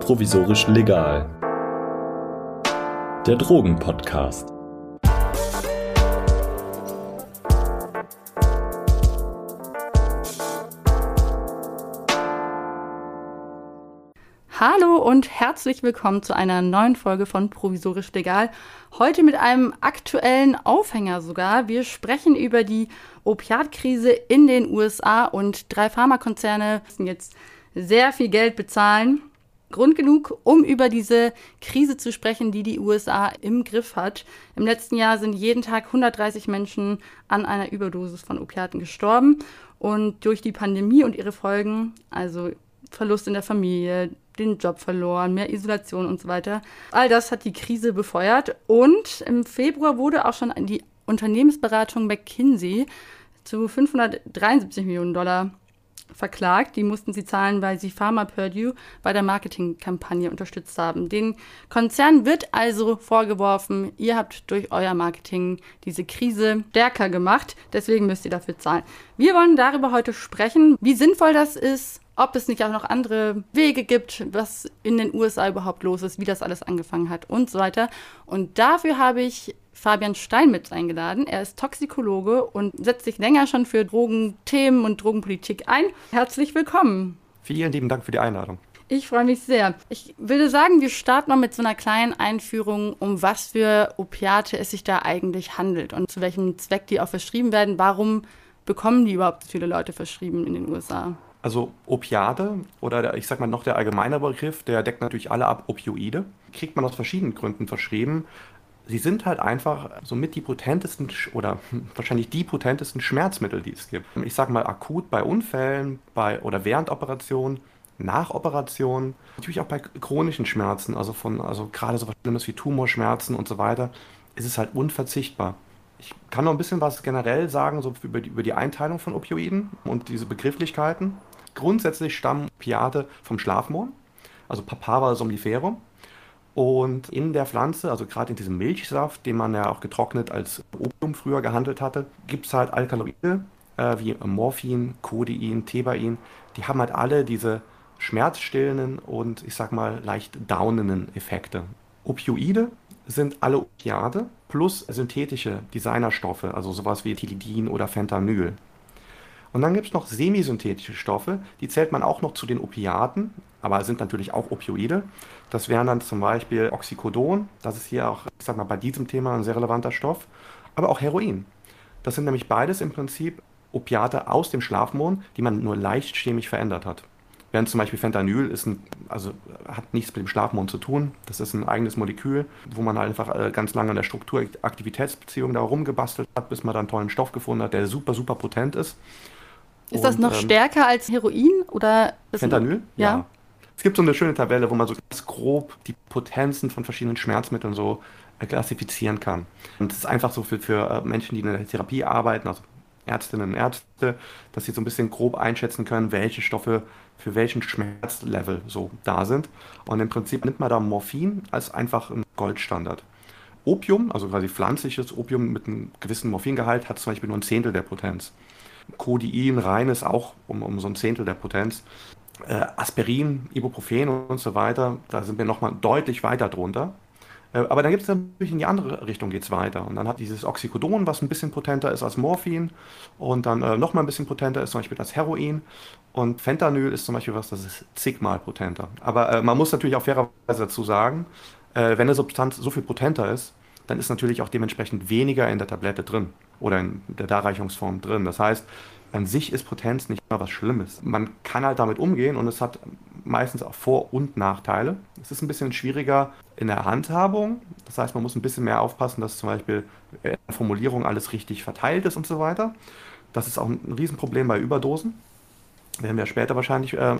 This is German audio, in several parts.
Provisorisch legal. Der Drogenpodcast. Hallo und herzlich willkommen zu einer neuen Folge von Provisorisch Legal. Heute mit einem aktuellen Aufhänger sogar. Wir sprechen über die Opiatkrise in den USA und drei Pharmakonzerne müssen jetzt sehr viel Geld bezahlen. Grund genug, um über diese Krise zu sprechen, die die USA im Griff hat. Im letzten Jahr sind jeden Tag 130 Menschen an einer Überdosis von Opiaten gestorben. Und durch die Pandemie und ihre Folgen, also Verlust in der Familie, den Job verloren, mehr Isolation und so weiter. All das hat die Krise befeuert und im Februar wurde auch schon die Unternehmensberatung McKinsey zu 573 Millionen Dollar verklagt. Die mussten sie zahlen, weil sie Pharma Purdue bei der Marketingkampagne unterstützt haben. Den Konzern wird also vorgeworfen, ihr habt durch euer Marketing diese Krise stärker gemacht, deswegen müsst ihr dafür zahlen. Wir wollen darüber heute sprechen, wie sinnvoll das ist, ob es nicht auch noch andere Wege gibt, was in den USA überhaupt los ist, wie das alles angefangen hat und so weiter. Und dafür habe ich Fabian Steinmetz eingeladen. Er ist Toxikologe und setzt sich länger schon für Drogenthemen und Drogenpolitik ein. Herzlich willkommen. Vielen lieben Dank für die Einladung. Ich freue mich sehr. Ich würde sagen, wir starten mal mit so einer kleinen Einführung, um was für Opiate es sich da eigentlich handelt und zu welchem Zweck die auch verschrieben werden. Warum bekommen die überhaupt so viele Leute verschrieben in den USA? Also Opiate oder der, ich sag mal noch der allgemeine Begriff, der deckt natürlich alle ab, Opioide. Kriegt man aus verschiedenen Gründen verschrieben. Sie sind halt einfach somit die potentesten oder wahrscheinlich die potentesten Schmerzmittel, die es gibt. Ich sag mal akut bei Unfällen bei, oder während Operationen, nach Operationen, natürlich auch bei chronischen Schmerzen, also von, also gerade so was Schlimmes wie Tumorschmerzen und so weiter, ist es halt unverzichtbar. Ich kann noch ein bisschen was generell sagen, so über die, über die Einteilung von Opioiden und diese Begrifflichkeiten. Grundsätzlich stammen Opiate vom Schlafmohn, also Papaver somniferum. Und in der Pflanze, also gerade in diesem Milchsaft, den man ja auch getrocknet als Opium früher gehandelt hatte, gibt es halt Alkaloide äh, wie Morphin, Codein, Thebain. Die haben halt alle diese schmerzstillenden und ich sag mal leicht downenden Effekte. Opioide sind alle Opiate plus synthetische Designerstoffe, also sowas wie Tilidin oder Fentanyl. Und dann gibt es noch semisynthetische Stoffe, die zählt man auch noch zu den Opiaten, aber sind natürlich auch Opioide. Das wären dann zum Beispiel Oxycodon, das ist hier auch, ich sag mal, bei diesem Thema ein sehr relevanter Stoff, aber auch Heroin. Das sind nämlich beides im Prinzip Opiate aus dem Schlafmohn, die man nur leicht chemisch verändert hat. Während zum Beispiel Fentanyl ist ein, also hat nichts mit dem Schlafmond zu tun. Das ist ein eigenes Molekül, wo man einfach äh, ganz lange an der Struktur-Aktivitätsbeziehung da rumgebastelt hat, bis man dann einen tollen Stoff gefunden hat, der super, super potent ist. Ist das noch ähm, stärker als Heroin oder? Fentanyl? Ja. ja. Es gibt so eine schöne Tabelle, wo man so ganz grob die Potenzen von verschiedenen Schmerzmitteln so äh, klassifizieren kann. Und das ist einfach so für, für äh, Menschen, die in der Therapie arbeiten, also Ärztinnen und Ärzte, dass sie so ein bisschen grob einschätzen können, welche Stoffe für welchen Schmerzlevel so da sind. Und im Prinzip nimmt man da Morphin als einfach ein Goldstandard. Opium, also quasi pflanzliches Opium mit einem gewissen Morphingehalt, hat zum Beispiel nur ein Zehntel der Potenz. Codein, reines auch um, um so ein Zehntel der Potenz. Äh, Aspirin, Ibuprofen und so weiter, da sind wir nochmal deutlich weiter drunter. Äh, aber dann gibt es natürlich in die andere Richtung geht es weiter. Und dann hat dieses Oxycodon, was ein bisschen potenter ist als Morphin und dann äh, nochmal ein bisschen potenter ist, zum Beispiel das Heroin. Und Fentanyl ist zum Beispiel was, das ist zigmal potenter. Aber äh, man muss natürlich auch fairerweise dazu sagen, äh, wenn eine Substanz so viel potenter ist, dann ist natürlich auch dementsprechend weniger in der Tablette drin oder in der Darreichungsform drin. Das heißt, an sich ist Potenz nicht immer was Schlimmes. Man kann halt damit umgehen und es hat meistens auch Vor- und Nachteile. Es ist ein bisschen schwieriger in der Handhabung. Das heißt, man muss ein bisschen mehr aufpassen, dass zum Beispiel in der Formulierung alles richtig verteilt ist und so weiter. Das ist auch ein Riesenproblem bei Überdosen. Werden wir später wahrscheinlich äh,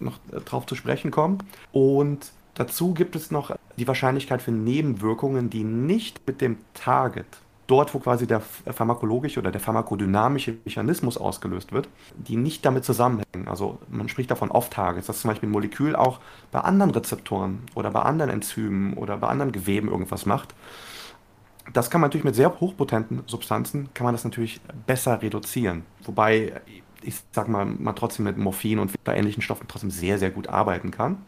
noch drauf zu sprechen kommen. Und dazu gibt es noch die Wahrscheinlichkeit für Nebenwirkungen, die nicht mit dem Target dort, wo quasi der pharmakologische oder der pharmakodynamische Mechanismus ausgelöst wird, die nicht damit zusammenhängen. Also man spricht davon Off-Targets, dass zum Beispiel ein Molekül auch bei anderen Rezeptoren oder bei anderen Enzymen oder bei anderen Geweben irgendwas macht. Das kann man natürlich mit sehr hochpotenten Substanzen, kann man das natürlich besser reduzieren. Wobei ich sag mal, man trotzdem mit Morphin und bei ähnlichen Stoffen trotzdem sehr, sehr gut arbeiten kann.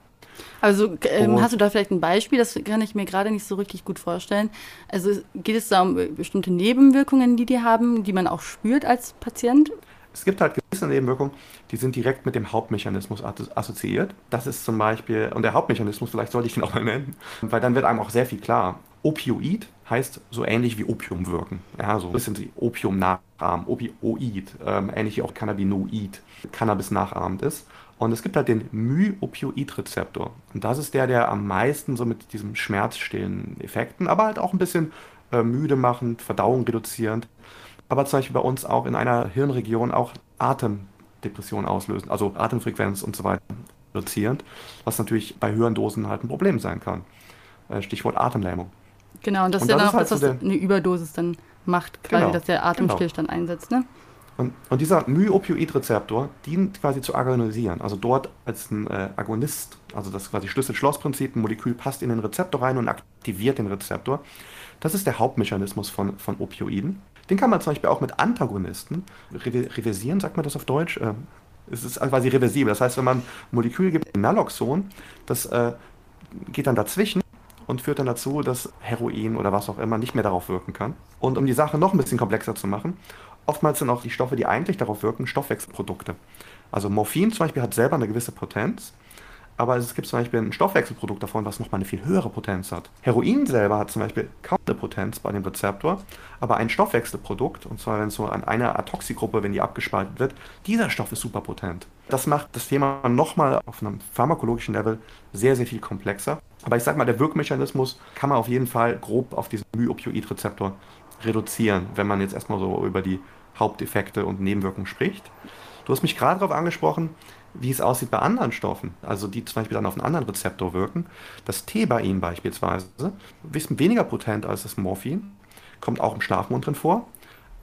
Also ähm, hast du da vielleicht ein Beispiel? Das kann ich mir gerade nicht so richtig gut vorstellen. Also geht es da um bestimmte Nebenwirkungen, die die haben, die man auch spürt als Patient? Es gibt halt gewisse Nebenwirkungen, die sind direkt mit dem Hauptmechanismus assoziiert. Das ist zum Beispiel, und der Hauptmechanismus, vielleicht sollte ich ihn auch mal nennen, weil dann wird einem auch sehr viel klar. Opioid heißt so ähnlich wie Opium wirken. Ja, so ein bisschen die Opium nachahmen, Opioid, ähm, ähnlich wie auch Cannabinoid, Cannabis nachahmend ist. Und es gibt halt den Myopioid-Rezeptor. Und das ist der, der am meisten so mit diesem schmerzstillen Effekten, aber halt auch ein bisschen äh, müde machend, Verdauung reduzierend, aber zum Beispiel bei uns auch in einer Hirnregion auch Atemdepression auslösen, also Atemfrequenz und so weiter reduzierend, was natürlich bei höheren Dosen halt ein Problem sein kann. Äh, Stichwort Atemlähmung. Genau, und das und ist ja dann auch halt das, was so eine Überdosis dann macht, quasi, genau, dass der Atemstillstand genau. einsetzt, ne? Und, und dieser Myopioid-Rezeptor dient quasi zu agonisieren, also dort als ein äh, Agonist, also das quasi Schlüssel-Schloss-Prinzip, ein Molekül passt in den Rezeptor rein und aktiviert den Rezeptor. Das ist der Hauptmechanismus von, von Opioiden. Den kann man zum Beispiel auch mit Antagonisten reversieren, sagt man das auf Deutsch? Äh, es ist quasi reversibel. Das heißt, wenn man ein Molekül gibt, Naloxon, das äh, geht dann dazwischen und führt dann dazu, dass Heroin oder was auch immer nicht mehr darauf wirken kann. Und um die Sache noch ein bisschen komplexer zu machen, Oftmals sind auch die Stoffe, die eigentlich darauf wirken, Stoffwechselprodukte. Also Morphin zum Beispiel hat selber eine gewisse Potenz, aber es gibt zum Beispiel ein Stoffwechselprodukt davon, was nochmal eine viel höhere Potenz hat. Heroin selber hat zum Beispiel kaum eine Potenz bei dem Rezeptor, aber ein Stoffwechselprodukt, und zwar wenn es so an einer Atoxigruppe, wenn die abgespalten wird, dieser Stoff ist super potent. Das macht das Thema nochmal auf einem pharmakologischen Level sehr, sehr viel komplexer. Aber ich sag mal, der Wirkmechanismus kann man auf jeden Fall grob auf diesen Myopioid-Rezeptor reduzieren, wenn man jetzt erstmal so über die Haupteffekte und Nebenwirkungen spricht. Du hast mich gerade darauf angesprochen, wie es aussieht bei anderen Stoffen, also die zum Beispiel dann auf einen anderen Rezeptor wirken. Das Thebain beispielsweise, ein bisschen weniger potent als das Morphin, kommt auch im Schlafmond drin vor,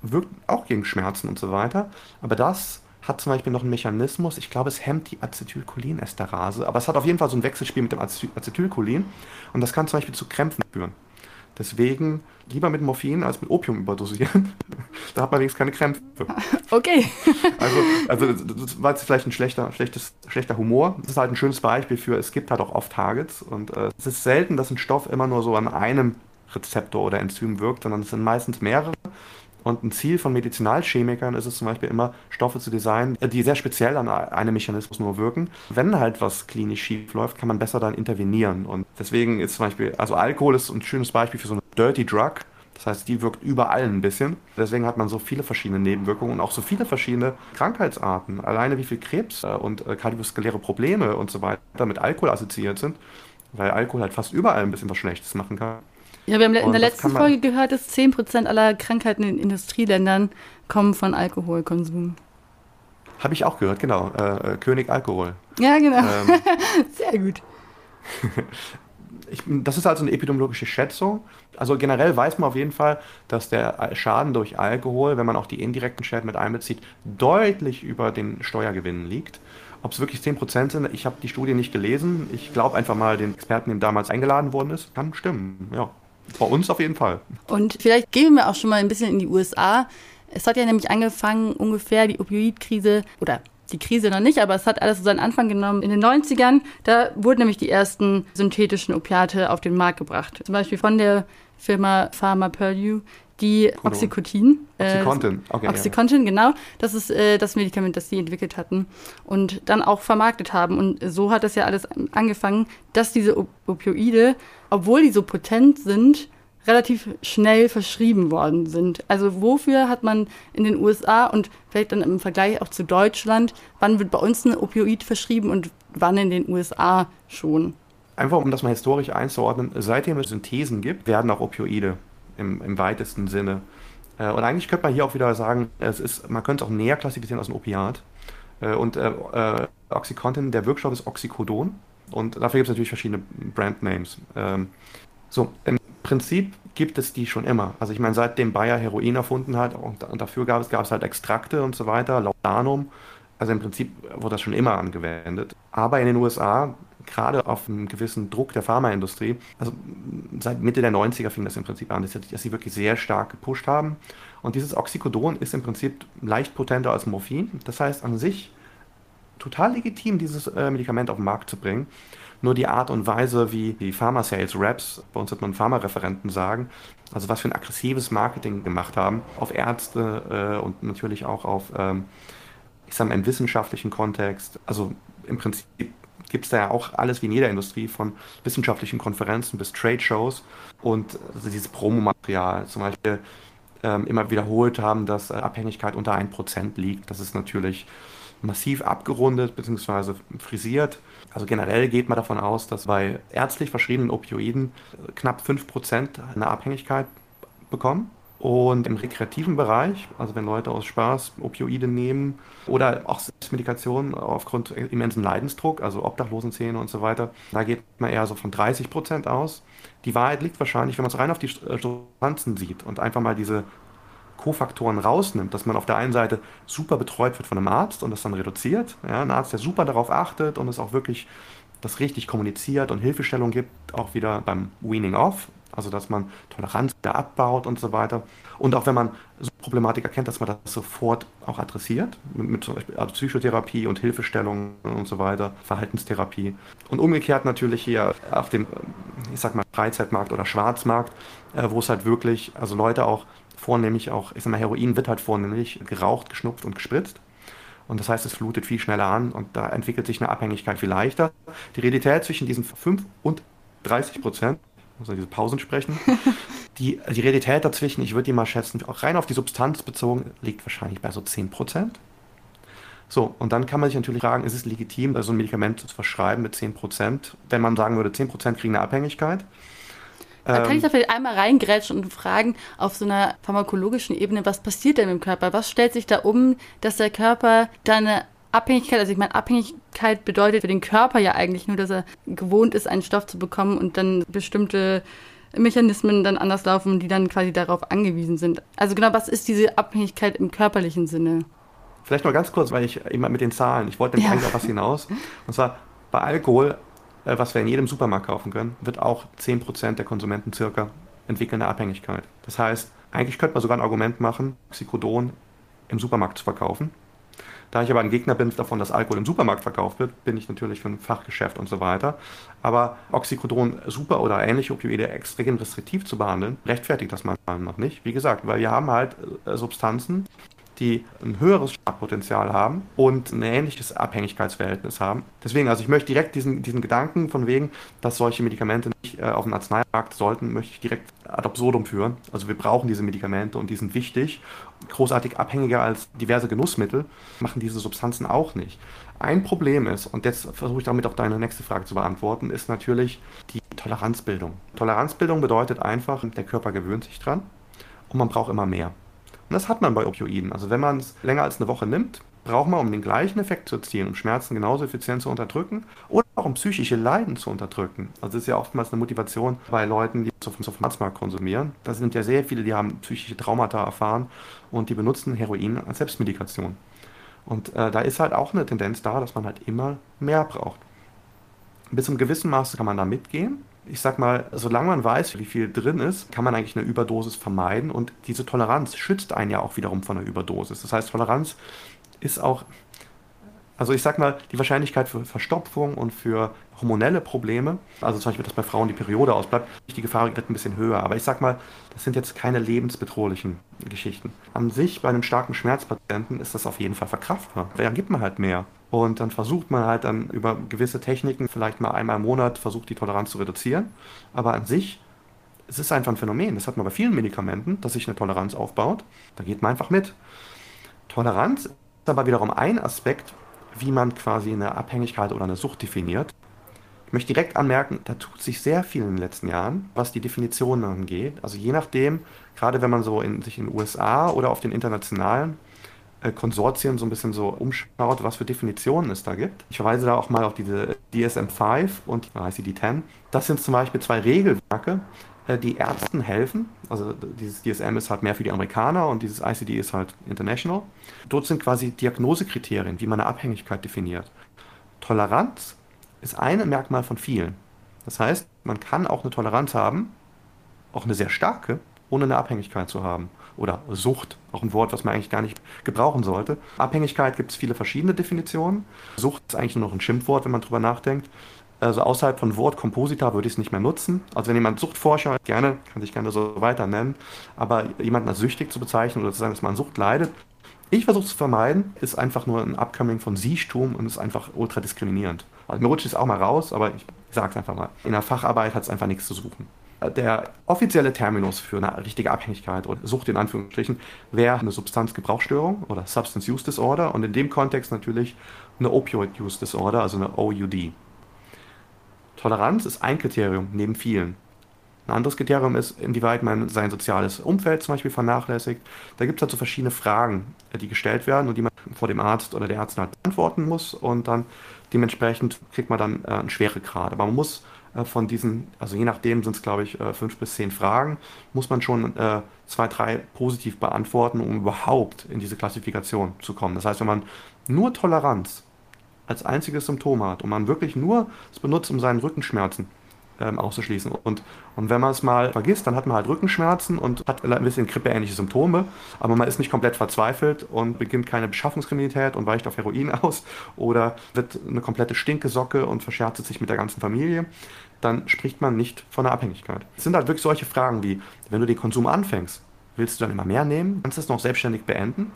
wirkt auch gegen Schmerzen und so weiter, aber das hat zum Beispiel noch einen Mechanismus, ich glaube, es hemmt die Acetylcholinesterase, aber es hat auf jeden Fall so ein Wechselspiel mit dem Acetylcholin und das kann zum Beispiel zu Krämpfen führen. Deswegen lieber mit Morphin als mit Opium überdosieren. da hat man wenigstens keine Krämpfe. Okay. also, also das war jetzt vielleicht ein schlechter, schlechtes, schlechter Humor. Das ist halt ein schönes Beispiel für, es gibt halt auch Off-Targets und äh, es ist selten, dass ein Stoff immer nur so an einem Rezeptor oder Enzym wirkt, sondern es sind meistens mehrere. Und ein Ziel von Medizinalchemikern ist es zum Beispiel immer, Stoffe zu designen, die sehr speziell an einem Mechanismus nur wirken. Wenn halt was klinisch schief läuft, kann man besser dann intervenieren. Und deswegen ist zum Beispiel, also Alkohol ist ein schönes Beispiel für so eine Dirty Drug. Das heißt, die wirkt überall ein bisschen. Deswegen hat man so viele verschiedene Nebenwirkungen und auch so viele verschiedene Krankheitsarten. Alleine wie viel Krebs äh, und äh, kardiovaskuläre Probleme und so weiter mit Alkohol assoziiert sind, weil Alkohol halt fast überall ein bisschen was Schlechtes machen kann. Ja, wir haben in der letzten Folge gehört, dass 10% aller Krankheiten in Industrieländern kommen von Alkoholkonsum. Habe ich auch gehört, genau. Äh, äh König Alkohol. Ja, genau. Ähm, Sehr gut. ich, das ist also eine epidemiologische Schätzung. Also generell weiß man auf jeden Fall, dass der Schaden durch Alkohol, wenn man auch die indirekten Schäden mit einbezieht, deutlich über den Steuergewinnen liegt. Ob es wirklich 10% sind, ich habe die Studie nicht gelesen. Ich glaube einfach mal den Experten, dem damals eingeladen worden ist, kann stimmen. Ja. Bei uns auf jeden Fall. Und vielleicht gehen wir auch schon mal ein bisschen in die USA. Es hat ja nämlich angefangen, ungefähr die Opioidkrise oder die Krise noch nicht, aber es hat alles so seinen Anfang genommen in den 90ern. Da wurden nämlich die ersten synthetischen Opiate auf den Markt gebracht. Zum Beispiel von der Firma Pharma Purdue, die Oxycontin. Äh, Oxycontin, okay. Oxycontin, ja. genau. Das ist äh, das Medikament, das sie entwickelt hatten und dann auch vermarktet haben. Und so hat das ja alles angefangen, dass diese Opioide, obwohl die so potent sind, relativ schnell verschrieben worden sind. Also wofür hat man in den USA und vielleicht dann im Vergleich auch zu Deutschland, wann wird bei uns ein Opioid verschrieben und wann in den USA schon? Einfach um das mal historisch einzuordnen, seitdem es Synthesen gibt, werden auch Opioide im, im weitesten Sinne. Äh, und eigentlich könnte man hier auch wieder sagen, es ist, man könnte es auch näher klassifizieren als ein Opiat. Äh, und äh, äh Oxycontin, der Wirkstoff ist Oxycodon. Und dafür gibt es natürlich verschiedene Brandnames. Ähm, so, im Prinzip gibt es die schon immer. Also ich meine, seitdem Bayer Heroin erfunden hat und, und dafür gab es, gab es halt Extrakte und so weiter, Laudanum. Also im Prinzip wurde das schon immer angewendet. Aber in den USA gerade auf einen gewissen Druck der Pharmaindustrie. Also seit Mitte der 90er fing das im Prinzip an, dass, dass sie wirklich sehr stark gepusht haben. Und dieses Oxycodon ist im Prinzip leicht potenter als Morphin. Das heißt an sich total legitim, dieses äh, Medikament auf den Markt zu bringen. Nur die Art und Weise, wie die Pharma-Sales-Reps, bei uns hat man Pharma-Referenten sagen, also was für ein aggressives Marketing gemacht haben, auf Ärzte äh, und natürlich auch auf, ähm, ich sage mal, im wissenschaftlichen Kontext. Also im Prinzip gibt es da ja auch alles wie in jeder Industrie, von wissenschaftlichen Konferenzen bis Trade-Shows und also dieses Promomaterial zum Beispiel ähm, immer wiederholt haben, dass äh, Abhängigkeit unter 1% liegt. Das ist natürlich massiv abgerundet bzw. frisiert. Also generell geht man davon aus, dass bei ärztlich verschriebenen Opioiden äh, knapp 5% eine Abhängigkeit bekommen. Und im rekreativen Bereich, also wenn Leute aus Spaß Opioide nehmen oder auch Medikationen aufgrund immensen Leidensdruck, also Obdachlosenzähne und so weiter, da geht man eher so von 30 Prozent aus. Die Wahrheit liegt wahrscheinlich, wenn man es rein auf die äh, Substanzen sieht und einfach mal diese Kofaktoren rausnimmt, dass man auf der einen Seite super betreut wird von einem Arzt und das dann reduziert. Ja, ein Arzt, der super darauf achtet und es auch wirklich das richtig kommuniziert und Hilfestellung gibt, auch wieder beim Weaning Off, also dass man Toleranz da abbaut und so weiter. Und auch wenn man so Problematik erkennt, dass man das sofort auch adressiert, mit, mit zum Beispiel also Psychotherapie und Hilfestellung und so weiter, Verhaltenstherapie. Und umgekehrt natürlich hier auf dem, ich sag mal, Freizeitmarkt oder Schwarzmarkt, äh, wo es halt wirklich, also Leute auch vornehmlich auch, ich sag mal, Heroin wird halt vornehmlich geraucht, geschnupft und gespritzt. Und das heißt, es flutet viel schneller an und da entwickelt sich eine Abhängigkeit viel leichter. Die Realität zwischen diesen 5 und 30 Prozent, muss man diese Pausen sprechen, die, die Realität dazwischen, ich würde die mal schätzen, auch rein auf die Substanz bezogen, liegt wahrscheinlich bei so 10 Prozent. So, und dann kann man sich natürlich fragen, ist es legitim, so ein Medikament zu verschreiben mit 10 Prozent, wenn man sagen würde, 10 Prozent kriegen eine Abhängigkeit? Da kann ich da vielleicht einmal reingrätschen und fragen, auf so einer pharmakologischen Ebene, was passiert denn im Körper? Was stellt sich da um, dass der Körper da eine Abhängigkeit, also ich meine, Abhängigkeit bedeutet für den Körper ja eigentlich nur, dass er gewohnt ist, einen Stoff zu bekommen und dann bestimmte Mechanismen dann anders laufen, die dann quasi darauf angewiesen sind. Also genau, was ist diese Abhängigkeit im körperlichen Sinne? Vielleicht mal ganz kurz, weil ich immer mit den Zahlen, ich wollte nämlich ja. eigentlich auf was hinaus. Und zwar bei Alkohol was wir in jedem Supermarkt kaufen können, wird auch 10% der Konsumenten circa entwickeln eine Abhängigkeit. Das heißt, eigentlich könnte man sogar ein Argument machen, Oxycodon im Supermarkt zu verkaufen. Da ich aber ein Gegner bin davon, dass Alkohol im Supermarkt verkauft wird, bin ich natürlich für ein Fachgeschäft und so weiter. Aber Oxycodon super oder ähnliche Opioide extrem restriktiv zu behandeln, rechtfertigt das manchmal noch nicht. Wie gesagt, weil wir haben halt äh, Substanzen, die ein höheres Startpotenzial haben und ein ähnliches Abhängigkeitsverhältnis haben. Deswegen, also ich möchte direkt diesen, diesen Gedanken von wegen, dass solche Medikamente nicht äh, auf dem Arzneimarkt sollten, möchte ich direkt ad absurdum führen. Also wir brauchen diese Medikamente und die sind wichtig. Großartig abhängiger als diverse Genussmittel machen diese Substanzen auch nicht. Ein Problem ist, und jetzt versuche ich damit auch deine nächste Frage zu beantworten, ist natürlich die Toleranzbildung. Toleranzbildung bedeutet einfach, der Körper gewöhnt sich dran und man braucht immer mehr. Und das hat man bei Opioiden. Also wenn man es länger als eine Woche nimmt, braucht man, um den gleichen Effekt zu erzielen, um Schmerzen genauso effizient zu unterdrücken oder auch um psychische Leiden zu unterdrücken. Also das ist ja oftmals eine Motivation bei Leuten, die Schwarzmarkt konsumieren. Da sind ja sehr viele, die haben psychische Traumata erfahren und die benutzen Heroin als Selbstmedikation. Und äh, da ist halt auch eine Tendenz da, dass man halt immer mehr braucht. Bis zum gewissen Maße kann man da mitgehen, ich sag mal, solange man weiß, wie viel drin ist, kann man eigentlich eine Überdosis vermeiden und diese Toleranz schützt einen ja auch wiederum von einer Überdosis. Das heißt, Toleranz ist auch, also ich sag mal, die Wahrscheinlichkeit für Verstopfung und für hormonelle Probleme, also zum Beispiel, dass bei Frauen die Periode ausbleibt, die Gefahr wird ein bisschen höher. Aber ich sag mal, das sind jetzt keine lebensbedrohlichen Geschichten. An sich, bei einem starken Schmerzpatienten ist das auf jeden Fall verkraftbar. Da gibt man halt mehr. Und dann versucht man halt dann über gewisse Techniken, vielleicht mal einmal im Monat, versucht die Toleranz zu reduzieren. Aber an sich, es ist einfach ein Phänomen. Das hat man bei vielen Medikamenten, dass sich eine Toleranz aufbaut. Da geht man einfach mit. Toleranz ist aber wiederum ein Aspekt, wie man quasi eine Abhängigkeit oder eine Sucht definiert. Ich möchte direkt anmerken, da tut sich sehr viel in den letzten Jahren, was die Definitionen angeht. Also je nachdem, gerade wenn man so in, sich in den USA oder auf den internationalen Konsortien so ein bisschen so umschaut, was für Definitionen es da gibt. Ich verweise da auch mal auf diese DSM-5 und ICD-10. Das sind zum Beispiel zwei Regelwerke, äh, die Ärzten helfen. Also dieses DSM ist halt mehr für die Amerikaner und dieses ICD ist halt international. Dort sind quasi Diagnosekriterien, wie man eine Abhängigkeit definiert. Toleranz ist ein Merkmal von vielen. Das heißt, man kann auch eine Toleranz haben, auch eine sehr starke, ohne eine Abhängigkeit zu haben. Oder Sucht, auch ein Wort, was man eigentlich gar nicht gebrauchen sollte. Abhängigkeit gibt es viele verschiedene Definitionen. Sucht ist eigentlich nur noch ein Schimpfwort, wenn man drüber nachdenkt. Also außerhalb von Wort Kompositor würde ich es nicht mehr nutzen. Also wenn jemand Suchtforscher gerne, kann sich gerne so weiter nennen, aber jemanden als süchtig zu bezeichnen oder zu sagen, dass man an Sucht leidet, ich versuche es zu vermeiden, ist einfach nur ein Upcoming von Siechtum und ist einfach ultra diskriminierend. Also mir rutscht es auch mal raus, aber ich sage es einfach mal. In der Facharbeit hat es einfach nichts zu suchen. Der offizielle Terminus für eine richtige Abhängigkeit oder Sucht in Anführungsstrichen wäre eine Substanzgebrauchsstörung oder Substance Use Disorder und in dem Kontext natürlich eine Opioid Use Disorder, also eine OUD. Toleranz ist ein Kriterium neben vielen. Ein anderes Kriterium ist, inwieweit man sein soziales Umfeld zum Beispiel vernachlässigt. Da gibt es so verschiedene Fragen, die gestellt werden und die man vor dem Arzt oder der Ärztin halt beantworten muss und dann dementsprechend kriegt man dann äh, einen Schweregrad. Aber man muss von diesen, also je nachdem sind es glaube ich äh, fünf bis zehn Fragen, muss man schon äh, zwei, drei positiv beantworten, um überhaupt in diese Klassifikation zu kommen. Das heißt, wenn man nur Toleranz als einziges Symptom hat und man wirklich nur es benutzt, um seinen Rückenschmerzen ähm, auszuschließen. Und, und wenn man es mal vergisst, dann hat man halt Rückenschmerzen und hat ein bisschen grippeähnliche Symptome, aber man ist nicht komplett verzweifelt und beginnt keine Beschaffungskriminalität und weicht auf Heroin aus oder wird eine komplette Stinkesocke und verscherzt sich mit der ganzen Familie, dann spricht man nicht von einer Abhängigkeit. Es sind halt wirklich solche Fragen wie, wenn du den Konsum anfängst, willst du dann immer mehr nehmen? Kannst du es noch selbstständig beenden?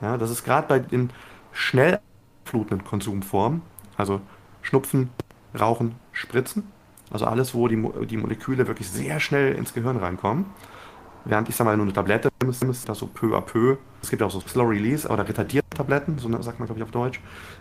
Ja, das ist gerade bei den schnell flutenden Konsumformen, also Schnupfen, Rauchen, Spritzen, also alles, wo die, die Moleküle wirklich sehr schnell ins Gehirn reinkommen. Während ich sage mal nur eine Tablette ist das so peu à peu. Es gibt auch so Slow Release oder retardierte Tabletten, so sagt man glaube ich auf Deutsch.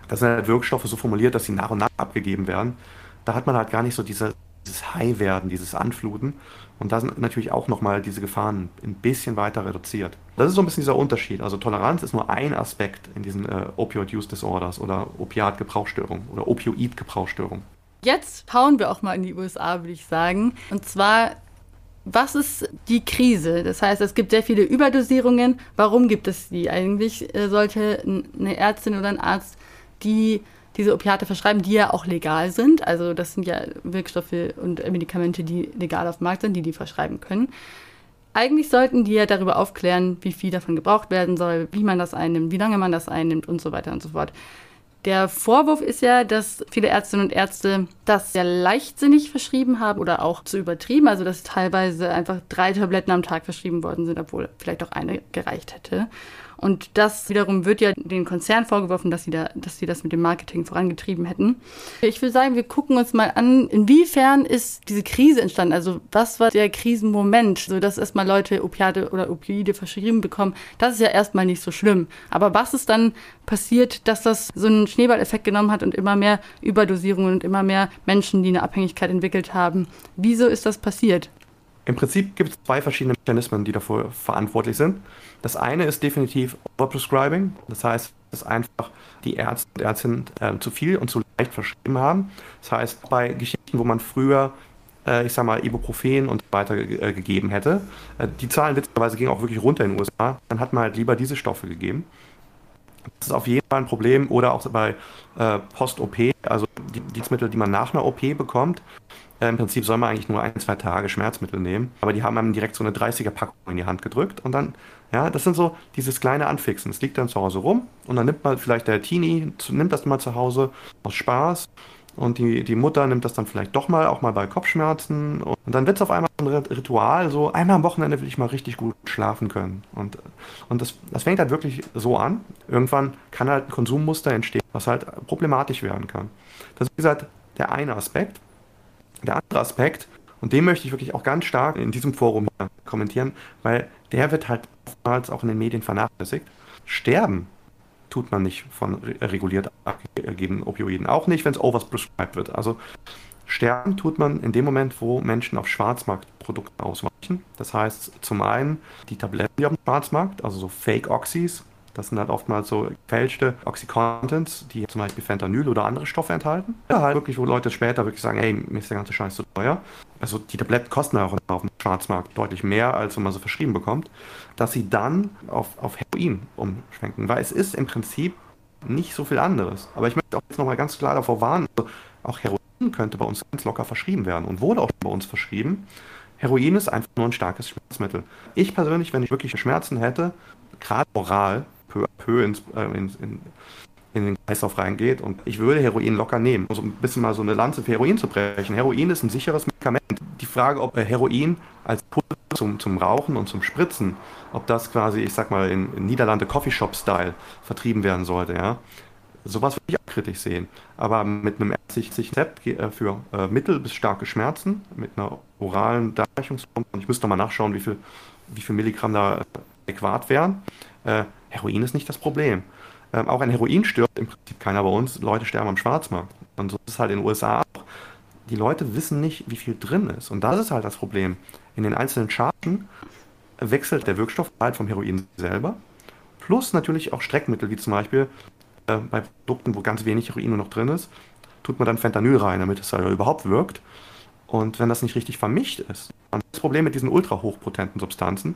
Das sind halt Wirkstoffe so formuliert, dass sie nach und nach abgegeben werden. Da hat man halt gar nicht so diese, dieses High-Werden, dieses Anfluten. Und da sind natürlich auch nochmal diese Gefahren ein bisschen weiter reduziert. Das ist so ein bisschen dieser Unterschied. Also Toleranz ist nur ein Aspekt in diesen äh, Opioid-Use-Disorders oder Opiat-Gebrauchsstörungen oder Opioid-Gebrauchsstörungen. Jetzt schauen wir auch mal in die USA, würde ich sagen. Und zwar, was ist die Krise? Das heißt, es gibt sehr viele Überdosierungen. Warum gibt es die? Eigentlich äh, sollte eine Ärztin oder ein Arzt, die diese Opiate verschreiben, die ja auch legal sind. Also das sind ja Wirkstoffe und Medikamente, die legal auf dem Markt sind, die die verschreiben können. Eigentlich sollten die ja darüber aufklären, wie viel davon gebraucht werden soll, wie man das einnimmt, wie lange man das einnimmt und so weiter und so fort. Der Vorwurf ist ja, dass viele Ärztinnen und Ärzte das sehr leichtsinnig verschrieben haben oder auch zu übertrieben, also dass teilweise einfach drei Tabletten am Tag verschrieben worden sind, obwohl vielleicht auch eine gereicht hätte. Und das wiederum wird ja den Konzern vorgeworfen, dass sie, da, dass sie das mit dem Marketing vorangetrieben hätten. Ich würde sagen, wir gucken uns mal an, inwiefern ist diese Krise entstanden? Also was war der Krisenmoment, so dass erstmal Leute Opiate oder Opioide verschrieben bekommen? Das ist ja erstmal nicht so schlimm. Aber was ist dann passiert, dass das so einen Schneeballeffekt genommen hat und immer mehr Überdosierungen und immer mehr Menschen, die eine Abhängigkeit entwickelt haben? Wieso ist das passiert? Im Prinzip gibt es zwei verschiedene Mechanismen, die dafür verantwortlich sind. Das eine ist definitiv Overprescribing, das heißt, dass einfach die Ärzte und Ärztinnen äh, zu viel und zu leicht verschrieben haben. Das heißt, bei Geschichten, wo man früher äh, ich sag mal, Ibuprofen und weiter äh, gegeben hätte. Äh, die Zahlen witzigerweise gingen auch wirklich runter in den USA. Dann hat man halt lieber diese Stoffe gegeben. Das ist auf jeden Fall ein Problem. Oder auch bei äh, Post-OP, also die Dienstmittel, die man nach einer OP bekommt, äh, Im Prinzip soll man eigentlich nur ein, zwei Tage Schmerzmittel nehmen, aber die haben einem direkt so eine 30er-Packung in die Hand gedrückt und dann, ja, das sind so dieses kleine Anfixen. Es liegt dann zu Hause rum und dann nimmt man vielleicht der Teenie, nimmt das mal zu Hause aus Spaß und die, die Mutter nimmt das dann vielleicht doch mal, auch mal bei Kopfschmerzen. Und dann wird es auf einmal ein Ritual, so einmal am Wochenende will ich mal richtig gut schlafen können. Und, und das, das fängt halt wirklich so an. Irgendwann kann halt ein Konsummuster entstehen, was halt problematisch werden kann. Das ist, wie gesagt, der eine Aspekt. Der andere Aspekt, und den möchte ich wirklich auch ganz stark in diesem Forum kommentieren, weil der wird halt oftmals auch in den Medien vernachlässigt. Sterben tut man nicht von reguliert abgegebenen Opioiden. Auch nicht, wenn es overprescribed wird. Also sterben tut man in dem Moment, wo Menschen auf Schwarzmarktprodukte ausweichen. Das heißt zum einen die Tabletten, die auf dem Schwarzmarkt, also so Fake Oxys, das sind halt oftmals so gefälschte Oxycontins, die zum Beispiel Fentanyl oder andere Stoffe enthalten. Ja, halt wirklich, wo Leute später wirklich sagen, hey, mir ist der ganze Scheiß zu teuer. Also die Tabletten kosten auch auf dem Schwarzmarkt deutlich mehr, als wenn man sie verschrieben bekommt. Dass sie dann auf, auf Heroin umschwenken, weil es ist im Prinzip nicht so viel anderes. Aber ich möchte auch jetzt nochmal ganz klar davor warnen, also auch Heroin könnte bei uns ganz locker verschrieben werden und wurde auch bei uns verschrieben. Heroin ist einfach nur ein starkes Schmerzmittel. Ich persönlich, wenn ich wirklich Schmerzen hätte, gerade oral, peu à peu ins, äh, in, in, in den Kreislauf reingeht und ich würde Heroin locker nehmen, um so ein bisschen mal so eine Lanze für Heroin zu brechen. Heroin ist ein sicheres Medikament. Die Frage, ob äh, Heroin als Pulver zum, zum Rauchen und zum Spritzen, ob das quasi, ich sag mal, in, in Niederlande Coffeeshop-Style vertrieben werden sollte, ja, sowas würde ich auch kritisch sehen. Aber mit einem ärztlichen Rezept äh, für äh, mittel- bis starke Schmerzen, mit einer oralen Darreichungsform, und ich müsste mal nachschauen, wie viel, wie viel Milligramm da adäquat wären, äh, Heroin ist nicht das Problem. Ähm, auch ein Heroin stirbt im Prinzip keiner bei uns. Leute sterben am Schwarzmarkt. Und so ist es halt in den USA auch. Die Leute wissen nicht, wie viel drin ist. Und das ist halt das Problem. In den einzelnen Chargen wechselt der Wirkstoff halt vom Heroin selber. Plus natürlich auch Streckmittel, wie zum Beispiel äh, bei Produkten, wo ganz wenig Heroin nur noch drin ist, tut man dann Fentanyl rein, damit es halt überhaupt wirkt. Und wenn das nicht richtig vermischt ist, dann ist das Problem mit diesen ultra hochpotenten Substanzen.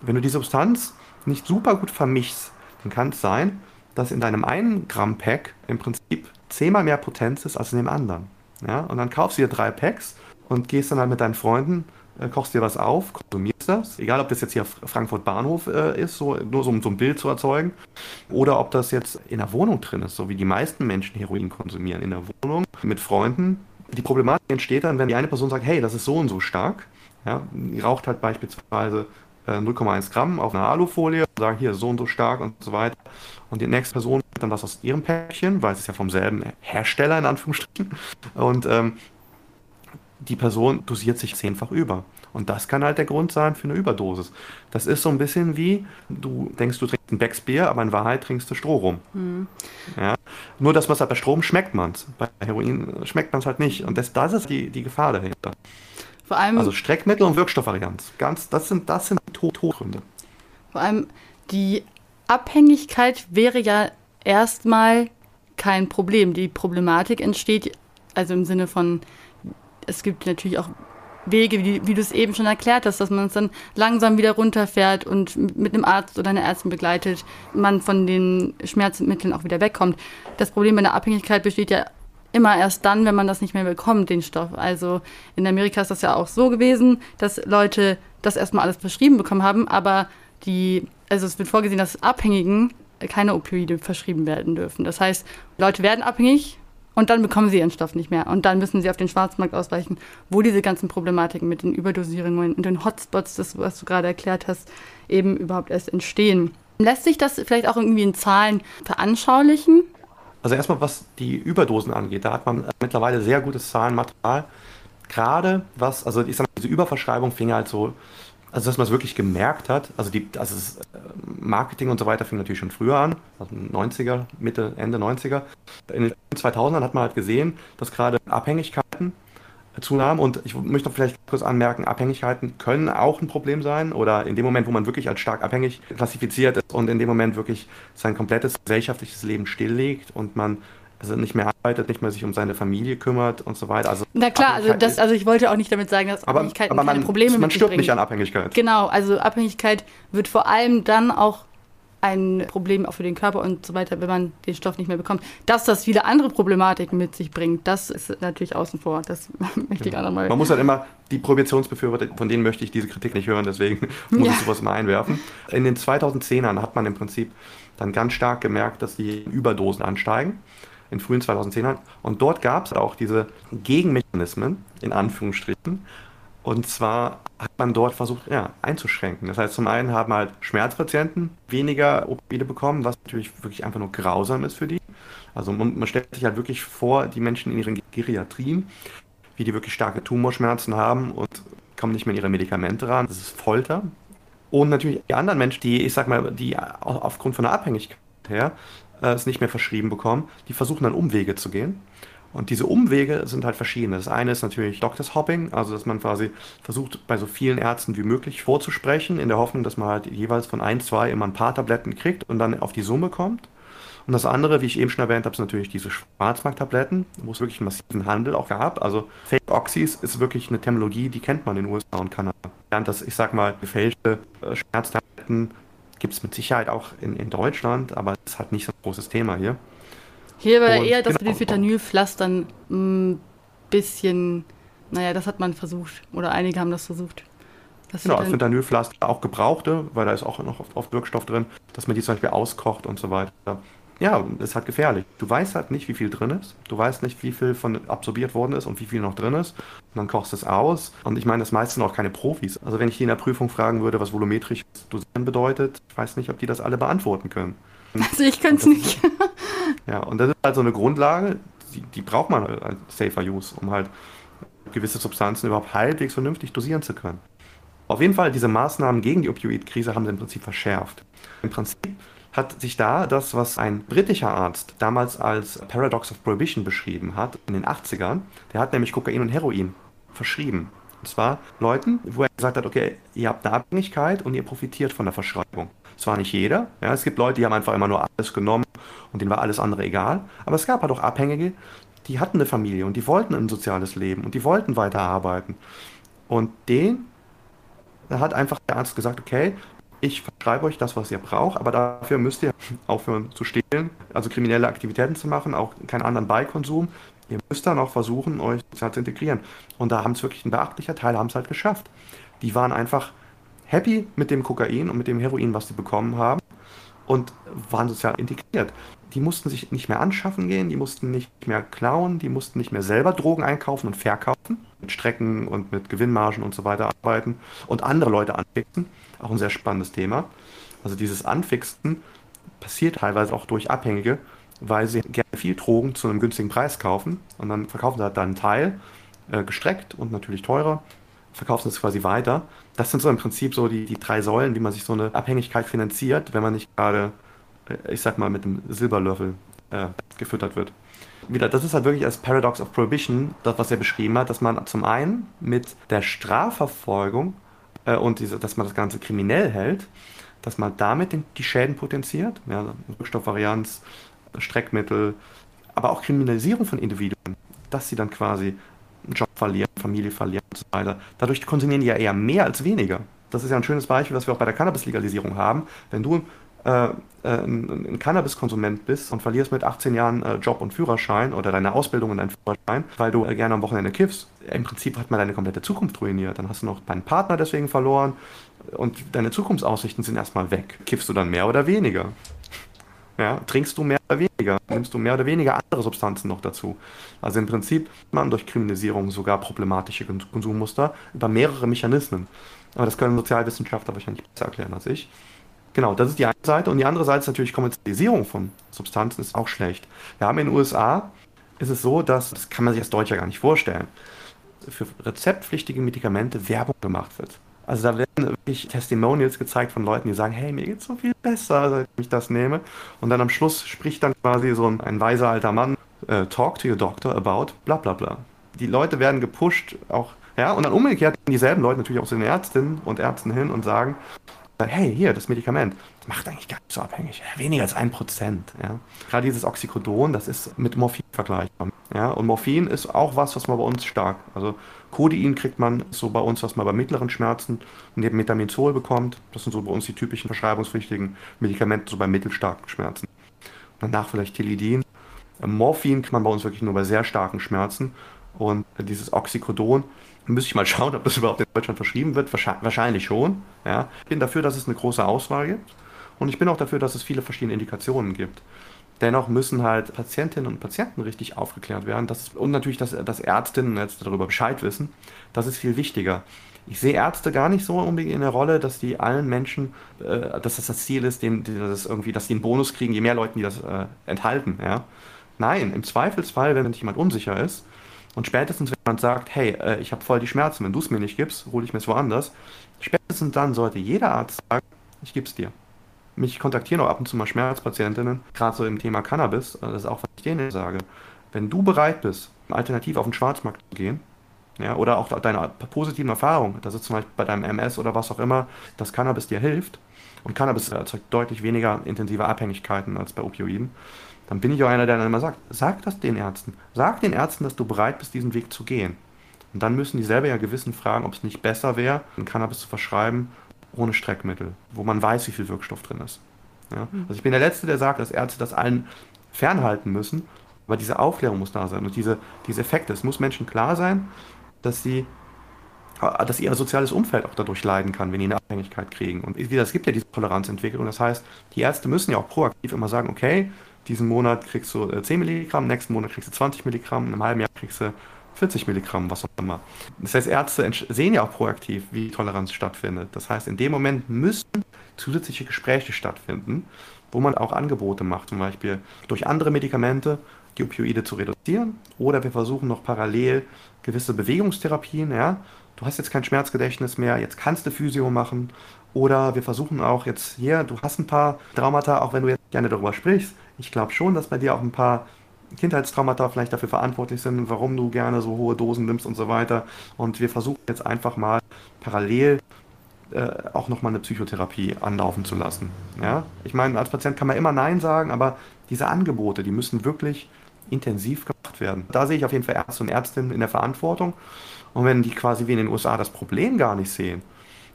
Wenn du die Substanz nicht super gut vermischst, dann kann es sein, dass in deinem 1 Gramm Pack im Prinzip zehnmal mehr Potenz ist als in dem anderen. Ja? Und dann kaufst du dir drei Packs und gehst dann halt mit deinen Freunden, äh, kochst dir was auf, konsumierst das. Egal, ob das jetzt hier Frankfurt Bahnhof äh, ist, so, nur so, um so ein Bild zu erzeugen, oder ob das jetzt in der Wohnung drin ist, so wie die meisten Menschen Heroin konsumieren, in der Wohnung mit Freunden. Die Problematik entsteht dann, wenn die eine Person sagt, hey, das ist so und so stark. Ja, raucht halt beispielsweise 0,1 äh, Gramm auf einer Alufolie, sagen hier so und so stark und so weiter. Und die nächste Person nimmt dann was aus ihrem Päckchen, weil es ist ja vom selben Hersteller in Anführungsstrichen. Und ähm, die Person dosiert sich zehnfach über. Und das kann halt der Grund sein für eine Überdosis. Das ist so ein bisschen wie, du denkst, du trinkst ein Becksbier, aber in Wahrheit trinkst du Stroh rum. Mhm. Ja? Nur, dass man es halt bei Strom schmeckt man es. Bei Heroin schmeckt man es halt nicht. Und das, das ist die, die Gefahr dahinter. Vor allem, also Streckmittel und Wirkstoffvarianz. Ganz, das sind, das sind die Todgründe. Vor allem die Abhängigkeit wäre ja erstmal kein Problem. Die Problematik entsteht also im Sinne von, es gibt natürlich auch Wege, wie, wie du es eben schon erklärt hast, dass man es dann langsam wieder runterfährt und mit einem Arzt oder einer Ärztin begleitet, man von den Schmerzmitteln auch wieder wegkommt. Das Problem bei der Abhängigkeit besteht ja immer erst dann, wenn man das nicht mehr bekommt, den Stoff. Also in Amerika ist das ja auch so gewesen, dass Leute das erstmal alles verschrieben bekommen haben, aber die, also es wird vorgesehen, dass Abhängigen keine Opioide verschrieben werden dürfen. Das heißt, Leute werden abhängig und dann bekommen sie ihren Stoff nicht mehr. Und dann müssen sie auf den Schwarzmarkt ausweichen, wo diese ganzen Problematiken mit den Überdosierungen und den Hotspots, das, was du gerade erklärt hast, eben überhaupt erst entstehen. Lässt sich das vielleicht auch irgendwie in Zahlen veranschaulichen? Also erstmal, was die Überdosen angeht, da hat man mittlerweile sehr gutes Zahlenmaterial. Gerade was, also ich sag mal, diese Überverschreibung fing halt so, also dass man es wirklich gemerkt hat, also die, also das äh, Marketing und so weiter fing natürlich schon früher an, also 90er, Mitte, Ende 90er. In den 2000ern hat man halt gesehen, dass gerade Abhängigkeiten zunahmen. Und ich möchte noch vielleicht kurz anmerken, Abhängigkeiten können auch ein Problem sein oder in dem Moment, wo man wirklich als stark abhängig klassifiziert ist und in dem Moment wirklich sein komplettes gesellschaftliches Leben stilllegt und man also nicht mehr arbeitet, nicht mehr sich um seine Familie kümmert und so weiter. Also Na klar, also das, also ich wollte auch nicht damit sagen, dass aber, aber keine Probleme man mit Man stirbt nicht an Abhängigkeit. Genau, also Abhängigkeit wird vor allem dann auch ein Problem auch für den Körper und so weiter, wenn man den Stoff nicht mehr bekommt. Dass das viele andere Problematiken mit sich bringt, das ist natürlich außen vor. Das möchte ich auch nochmal. Man muss halt immer, die Prohibitionsbefürworter, von denen möchte ich diese Kritik nicht hören, deswegen muss ja. ich sowas mal einwerfen. In den 2010ern hat man im Prinzip dann ganz stark gemerkt, dass die Überdosen ansteigen in frühen 2010ern. Und dort gab es auch diese Gegenmechanismen, in Anführungsstrichen, und zwar hat man dort versucht, ja, einzuschränken. Das heißt, zum einen haben halt Schmerzpatienten weniger Opioide bekommen, was natürlich wirklich einfach nur grausam ist für die. Also man, man stellt sich halt wirklich vor, die Menschen in ihren Geriatrien, wie die wirklich starke Tumorschmerzen haben und kommen nicht mehr in ihre Medikamente ran. Das ist Folter. Und natürlich die anderen Menschen, die, ich sag mal, die aufgrund von der Abhängigkeit her äh, es nicht mehr verschrieben bekommen, die versuchen dann Umwege zu gehen und diese Umwege sind halt verschiedene. Das eine ist natürlich Doctors Hopping, also dass man quasi versucht, bei so vielen Ärzten wie möglich vorzusprechen, in der Hoffnung, dass man halt jeweils von ein, zwei immer ein paar Tabletten kriegt und dann auf die Summe kommt. Und das andere, wie ich eben schon erwähnt habe, sind natürlich diese Schwarzmarkttabletten, wo es wirklich einen massiven Handel auch gab. Also Fake Oxys ist wirklich eine Terminologie, die kennt man in den USA und Kanada. Während das, ich sag mal, gefälschte äh, Schmerztabletten gibt es mit Sicherheit auch in, in Deutschland, aber es ist halt nicht so ein großes Thema hier. Hier war und, eher das genau. mit den Phenanylpflastern. Mh, mm, bisschen, naja, das hat man versucht oder einige haben das versucht. Das genau, als Fentanylpflaster auch gebrauchte, weil da ist auch noch oft, oft Wirkstoff drin, dass man die zum Beispiel auskocht und so weiter. Ja, ist halt gefährlich. Du weißt halt nicht, wie viel drin ist. Du weißt nicht, wie viel von absorbiert worden ist und wie viel noch drin ist. Und dann kochst du es aus. Und ich meine, das meiste sind auch keine Profis. Also wenn ich die in der Prüfung fragen würde, was volumetrisch dosieren bedeutet, ich weiß nicht, ob die das alle beantworten können. Also ich könnte es nicht. ja, und das ist halt so eine Grundlage, die, die braucht man als Safer Use, um halt gewisse Substanzen überhaupt halbwegs vernünftig dosieren zu können. Auf jeden Fall, diese Maßnahmen gegen die Opioidkrise haben sie im Prinzip verschärft. Im Prinzip hat sich da das, was ein britischer Arzt damals als Paradox of Prohibition beschrieben hat, in den 80ern, der hat nämlich Kokain und Heroin verschrieben. Und zwar Leuten, wo er gesagt hat, okay, ihr habt eine Abhängigkeit und ihr profitiert von der Verschreibung. Zwar nicht jeder, ja, es gibt Leute, die haben einfach immer nur alles genommen und denen war alles andere egal, aber es gab halt auch Abhängige, die hatten eine Familie und die wollten ein soziales Leben und die wollten weiterarbeiten. Und den hat einfach der Arzt gesagt, okay, ich verschreibe euch das, was ihr braucht, aber dafür müsst ihr aufhören zu stehlen, also kriminelle Aktivitäten zu machen, auch keinen anderen Beikonsum. Ihr müsst dann auch versuchen, euch sozial zu integrieren. Und da haben es wirklich ein beachtlicher Teil, haben es halt geschafft. Die waren einfach happy mit dem Kokain und mit dem Heroin, was sie bekommen haben und waren sozial integriert. Die mussten sich nicht mehr anschaffen gehen, die mussten nicht mehr klauen, die mussten nicht mehr selber Drogen einkaufen und verkaufen, mit Strecken und mit Gewinnmargen und so weiter arbeiten und andere Leute anfixen. Auch ein sehr spannendes Thema. Also dieses Anfixen passiert teilweise auch durch Abhängige, weil sie gerne viel Drogen zu einem günstigen Preis kaufen und dann verkaufen sie halt dann einen Teil, äh, gestreckt und natürlich teurer, verkaufen es quasi weiter. Das sind so im Prinzip so die, die drei Säulen, wie man sich so eine Abhängigkeit finanziert, wenn man nicht gerade, äh, ich sag mal, mit einem Silberlöffel äh, gefüttert wird. Wieder, das ist halt wirklich als Paradox of Prohibition, das, was er beschrieben hat, dass man zum einen mit der Strafverfolgung äh, und diese, dass man das Ganze kriminell hält, dass man damit den, die Schäden potenziert, ja, Rückstoffvarianz, Streckmittel, aber auch Kriminalisierung von Individuen, dass sie dann quasi einen Job verlieren, Familie verlieren und so weiter. Dadurch konsumieren die ja eher mehr als weniger. Das ist ja ein schönes Beispiel, was wir auch bei der Cannabis-Legalisierung haben. Wenn du äh, äh, ein, ein Cannabis-Konsument bist und verlierst mit 18 Jahren äh, Job und Führerschein oder deine Ausbildung und deinen Führerschein, weil du äh, gerne am Wochenende kiffst, im Prinzip hat man deine komplette Zukunft ruiniert. Dann hast du noch deinen Partner deswegen verloren und deine Zukunftsaussichten sind erstmal weg. Kiffst du dann mehr oder weniger? Ja, trinkst du mehr oder weniger? Nimmst du mehr oder weniger andere Substanzen noch dazu? Also im Prinzip man durch Kriminalisierung sogar problematische Konsummuster über mehrere Mechanismen. Aber das können Sozialwissenschaftler wahrscheinlich besser erklären als ich. Genau, das ist die eine Seite. Und die andere Seite ist natürlich Kommerzialisierung von Substanzen ist auch schlecht. Wir haben in den USA, ist es so, dass, das kann man sich als Deutscher gar nicht vorstellen, für rezeptpflichtige Medikamente Werbung gemacht wird. Also da werden wirklich Testimonials gezeigt von Leuten, die sagen, hey, mir geht's so viel besser, seit ich das nehme. Und dann am Schluss spricht dann quasi so ein, ein weiser alter Mann, äh, talk to your doctor about bla bla bla. Die Leute werden gepusht, auch, ja, und dann umgekehrt dieselben Leute natürlich auch zu den Ärztinnen und Ärzten hin und sagen, hey, hier, das Medikament, das macht eigentlich gar nicht so abhängig. Weniger als ein Prozent. Ja. Gerade dieses Oxycodon, das ist mit Morphin vergleichbar. Ja. Und Morphin ist auch was, was man bei uns stark, also Codein kriegt man so bei uns, was man bei mittleren Schmerzen neben Metamizol bekommt. Das sind so bei uns die typischen verschreibungspflichtigen Medikamente, so bei mittelstarken Schmerzen. Danach vielleicht Tilidin. Morphin kriegt man bei uns wirklich nur bei sehr starken Schmerzen. Und dieses Oxycodon, müsste ich mal schauen, ob das überhaupt in Deutschland verschrieben wird. Wahrscheinlich schon. Ja. Ich bin dafür, dass es eine große Auswahl gibt. Und ich bin auch dafür, dass es viele verschiedene Indikationen gibt. Dennoch müssen halt Patientinnen und Patienten richtig aufgeklärt werden. Das, und natürlich, dass, dass Ärztinnen jetzt darüber Bescheid wissen. Das ist viel wichtiger. Ich sehe Ärzte gar nicht so unbedingt in der Rolle, dass die allen Menschen, äh, dass das das Ziel ist, dem, das irgendwie, dass die einen Bonus kriegen, je mehr Leuten die das äh, enthalten. Ja? Nein, im Zweifelsfall, wenn jemand unsicher ist und spätestens, wenn jemand sagt, hey, äh, ich habe voll die Schmerzen, wenn du es mir nicht gibst, hole ich mir es woanders, spätestens dann sollte jeder Arzt sagen, ich gebe es dir. Mich kontaktieren auch ab und zu mal Schmerzpatientinnen, gerade so im Thema Cannabis. Das ist auch, was ich denen sage. Wenn du bereit bist, alternativ auf den Schwarzmarkt zu gehen, ja, oder auch deine positiven Erfahrungen, dass es zum Beispiel bei deinem MS oder was auch immer, dass Cannabis dir hilft, und Cannabis erzeugt deutlich weniger intensive Abhängigkeiten als bei Opioiden, dann bin ich auch einer, der dann immer sagt, sag das den Ärzten. Sag den Ärzten, dass du bereit bist, diesen Weg zu gehen. Und dann müssen die selber ja gewissen fragen, ob es nicht besser wäre, Cannabis zu verschreiben ohne Streckmittel, wo man weiß, wie viel Wirkstoff drin ist. Ja? Mhm. Also ich bin der Letzte, der sagt, dass Ärzte das allen fernhalten müssen. Aber diese Aufklärung muss da sein und diese, diese Effekte. Es muss Menschen klar sein, dass sie dass ihr soziales Umfeld auch dadurch leiden kann, wenn die eine Abhängigkeit kriegen. Und es gibt ja diese Toleranzentwicklung. Das heißt, die Ärzte müssen ja auch proaktiv immer sagen, okay, diesen Monat kriegst du 10 äh, Milligramm, nächsten Monat kriegst du 20 Milligramm, in einem halben Jahr kriegst du 40 Milligramm, was auch immer. Das heißt, Ärzte sehen ja auch proaktiv, wie Toleranz stattfindet. Das heißt, in dem Moment müssen zusätzliche Gespräche stattfinden, wo man auch Angebote macht, zum Beispiel durch andere Medikamente die Opioide zu reduzieren oder wir versuchen noch parallel gewisse Bewegungstherapien, ja, du hast jetzt kein Schmerzgedächtnis mehr, jetzt kannst du Physio machen. Oder wir versuchen auch jetzt hier, du hast ein paar Traumata, auch wenn du jetzt gerne darüber sprichst. Ich glaube schon, dass bei dir auch ein paar Kindheitstraumata vielleicht dafür verantwortlich sind, warum du gerne so hohe Dosen nimmst und so weiter. Und wir versuchen jetzt einfach mal parallel äh, auch nochmal eine Psychotherapie anlaufen zu lassen. Ja? Ich meine, als Patient kann man immer Nein sagen, aber diese Angebote, die müssen wirklich intensiv gemacht werden. Da sehe ich auf jeden Fall Ärzte und Ärztinnen in der Verantwortung. Und wenn die quasi wie in den USA das Problem gar nicht sehen,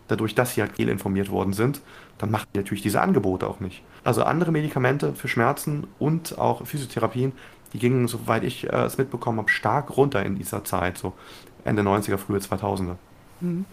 dadurch, dass sie halt informiert worden sind, dann machen die natürlich diese Angebote auch nicht. Also andere Medikamente für Schmerzen und auch Physiotherapien, die gingen, soweit ich äh, es mitbekommen habe, stark runter in dieser Zeit, so Ende 90er, frühe 2000er. Mhm.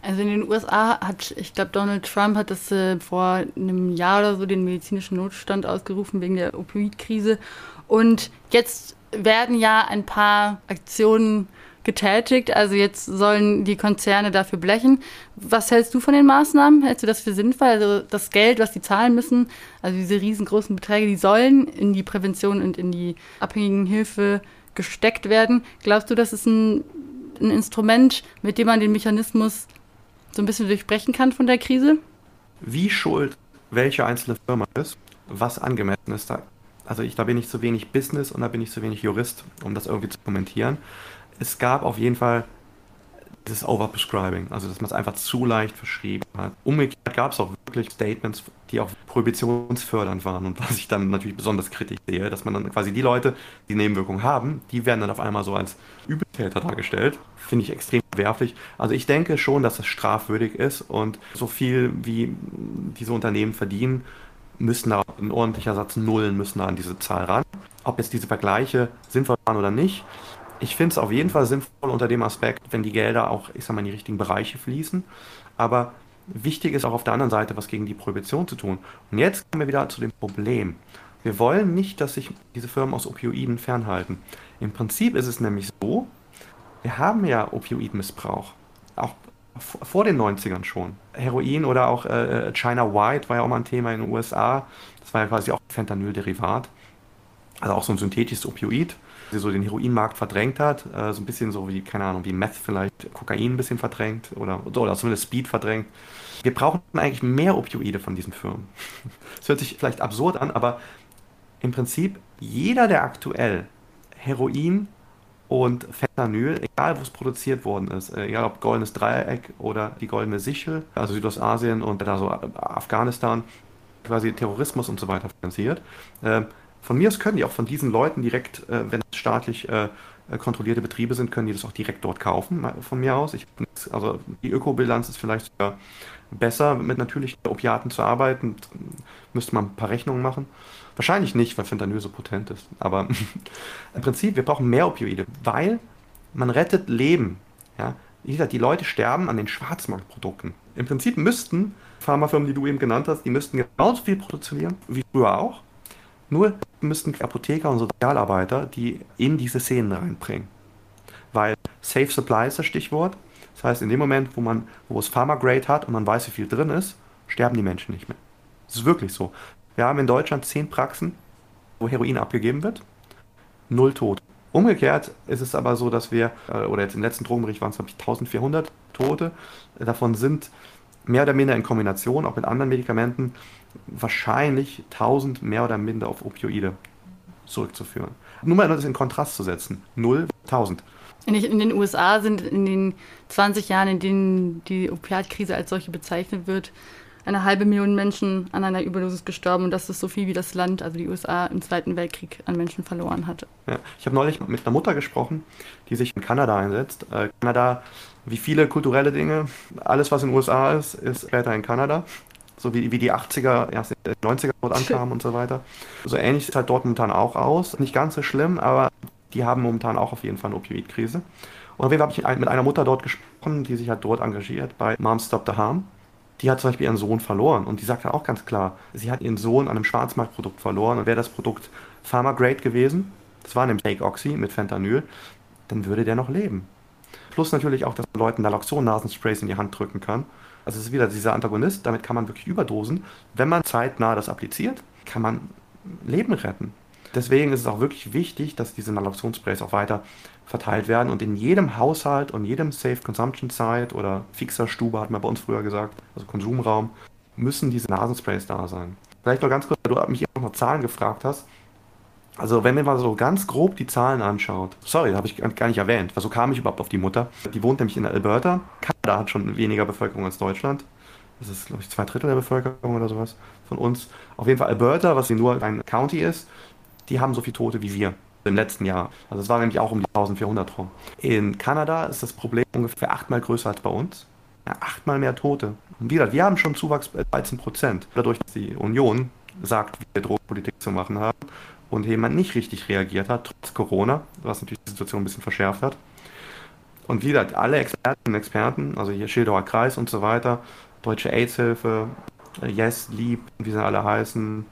Also in den USA hat, ich glaube, Donald Trump hat das äh, vor einem Jahr oder so den medizinischen Notstand ausgerufen wegen der Opioidkrise. Und jetzt werden ja ein paar Aktionen getätigt. Also jetzt sollen die Konzerne dafür blechen. Was hältst du von den Maßnahmen? Hältst du das für sinnvoll? Also das Geld, was die zahlen müssen, also diese riesengroßen Beträge, die sollen in die Prävention und in die abhängigen Hilfe gesteckt werden. Glaubst du, das ist ein, ein Instrument, mit dem man den Mechanismus so ein bisschen durchbrechen kann von der Krise? Wie schuld welche einzelne Firma ist, was angemessen ist, da also ich, da bin ich zu wenig Business und da bin ich zu wenig Jurist, um das irgendwie zu kommentieren es gab auf jeden Fall das Overprescribing, also dass man es einfach zu leicht verschrieben hat. Umgekehrt gab es auch wirklich Statements, die auch prohibitionsfördernd waren und was ich dann natürlich besonders kritisch sehe, dass man dann quasi die Leute, die Nebenwirkungen haben, die werden dann auf einmal so als Übeltäter dargestellt. Finde ich extrem werflich. Also ich denke schon, dass es strafwürdig ist und so viel wie diese Unternehmen verdienen, müssen da ein ordentlicher Satz Nullen müssen da an diese Zahl ran. Ob jetzt diese Vergleiche sinnvoll waren oder nicht, ich finde es auf jeden Fall sinnvoll unter dem Aspekt, wenn die Gelder auch, ich sag mal, in die richtigen Bereiche fließen. Aber wichtig ist auch auf der anderen Seite, was gegen die Prohibition zu tun. Und jetzt kommen wir wieder zu dem Problem. Wir wollen nicht, dass sich diese Firmen aus Opioiden fernhalten. Im Prinzip ist es nämlich so, wir haben ja Opioidmissbrauch. Auch vor den 90ern schon. Heroin oder auch äh, äh, China White war ja auch mal ein Thema in den USA. Das war ja quasi auch Fentanyl-Derivat. Also auch so ein synthetisches Opioid die so den Heroinmarkt verdrängt hat. Äh, so ein bisschen so wie, keine Ahnung, wie Meth vielleicht Kokain ein bisschen verdrängt oder, oder zumindest Speed verdrängt. Wir brauchen eigentlich mehr Opioide von diesen Firmen. Das hört sich vielleicht absurd an, aber im Prinzip jeder, der aktuell Heroin und Fentanyl, egal wo es produziert worden ist, äh, egal ob goldenes Dreieck oder die goldene Sichel, also Südostasien und da so Afghanistan, quasi Terrorismus und so weiter finanziert, äh, von mir aus können die auch von diesen Leuten direkt, äh, wenn es staatlich äh, äh, kontrollierte Betriebe sind, können die das auch direkt dort kaufen, von mir aus. Ich, also die Ökobilanz ist vielleicht sogar besser, mit natürlichen Opiaten zu arbeiten. Müsste man ein paar Rechnungen machen. Wahrscheinlich nicht, weil Fentanyl so potent ist. Aber im Prinzip, wir brauchen mehr Opioide, weil man rettet Leben. Ja? Wie gesagt, die Leute sterben an den Schwarzmarktprodukten. Im Prinzip müssten Pharmafirmen, die du eben genannt hast, die müssten genauso viel produzieren wie früher auch. Nur müssten Apotheker und Sozialarbeiter die in diese Szenen reinbringen. Weil Safe Supply ist das Stichwort. Das heißt, in dem Moment, wo man, wo es Pharma-Grade hat und man weiß, wie viel drin ist, sterben die Menschen nicht mehr. Das ist wirklich so. Wir haben in Deutschland zehn Praxen, wo Heroin abgegeben wird. Null Tote. Umgekehrt ist es aber so, dass wir, äh, oder jetzt im letzten Drogenbericht waren es, glaube ich, 1400 Tote. Davon sind mehr oder minder in Kombination, auch mit anderen Medikamenten, wahrscheinlich 1000 mehr oder minder auf Opioide zurückzuführen. Nur mal das in Kontrast zu setzen. 0, 1000. In, den USA sind in den 20 Jahren, in denen die Opiatkrise als solche bezeichnet wird, eine halbe Million Menschen an einer Überdosis gestorben und das ist so viel wie das Land, also die USA, im Zweiten Weltkrieg an Menschen verloren hatte. Ja, ich habe neulich mit einer Mutter gesprochen, die sich in Kanada einsetzt. Äh, Kanada, wie viele kulturelle Dinge, alles was in den USA ist, ist später in Kanada so wie, wie die 80er, erst 90er dort ankamen und so weiter. So ähnlich sieht halt dort momentan auch aus. Nicht ganz so schlimm, aber die haben momentan auch auf jeden Fall eine Opioidkrise. Und auf jeden Fall habe ich mit einer Mutter dort gesprochen, die sich halt dort engagiert bei Mom Stop the Harm. Die hat zum Beispiel ihren Sohn verloren und die sagte auch ganz klar, sie hat ihren Sohn an einem Schwarzmarktprodukt verloren und wäre das Produkt Pharma Grade gewesen, das war nämlich Fake Oxy mit Fentanyl, dann würde der noch leben. Plus natürlich auch, dass man Leuten Naloxon-Nasensprays in die Hand drücken kann. Also es ist wieder dieser Antagonist, damit kann man wirklich überdosen. Wenn man zeitnah das appliziert, kann man Leben retten. Deswegen ist es auch wirklich wichtig, dass diese Naloxon-Sprays auch weiter verteilt werden und in jedem Haushalt und jedem Safe Consumption Site oder fixer Stube, hat man bei uns früher gesagt, also Konsumraum, müssen diese Nasensprays da sein. Vielleicht noch ganz kurz, weil du mich auch noch Zahlen gefragt hast. Also wenn man mal so ganz grob die Zahlen anschaut, sorry, habe ich gar nicht erwähnt, weil so kam ich überhaupt auf die Mutter. Die wohnt nämlich in Alberta. Kanada hat schon weniger Bevölkerung als Deutschland. Das ist, glaube ich, zwei Drittel der Bevölkerung oder sowas von uns. Auf jeden Fall Alberta, was nur ein County ist, die haben so viele Tote wie wir im letzten Jahr. Also es war nämlich auch um die 1400 rum. In Kanada ist das Problem ungefähr achtmal größer als bei uns. Ja, achtmal mehr Tote. Und wieder, wir haben schon Zuwachs bei 13 Prozent. Dadurch, dass die Union sagt, wie wir Drogenpolitik zu machen haben und jemand nicht richtig reagiert hat, trotz Corona, was natürlich die Situation ein bisschen verschärft hat. Und wieder, alle Experten und Experten, also hier Schildauer Kreis und so weiter, Deutsche AIDS-Hilfe, Yes, Lieb, wie sie alle heißen,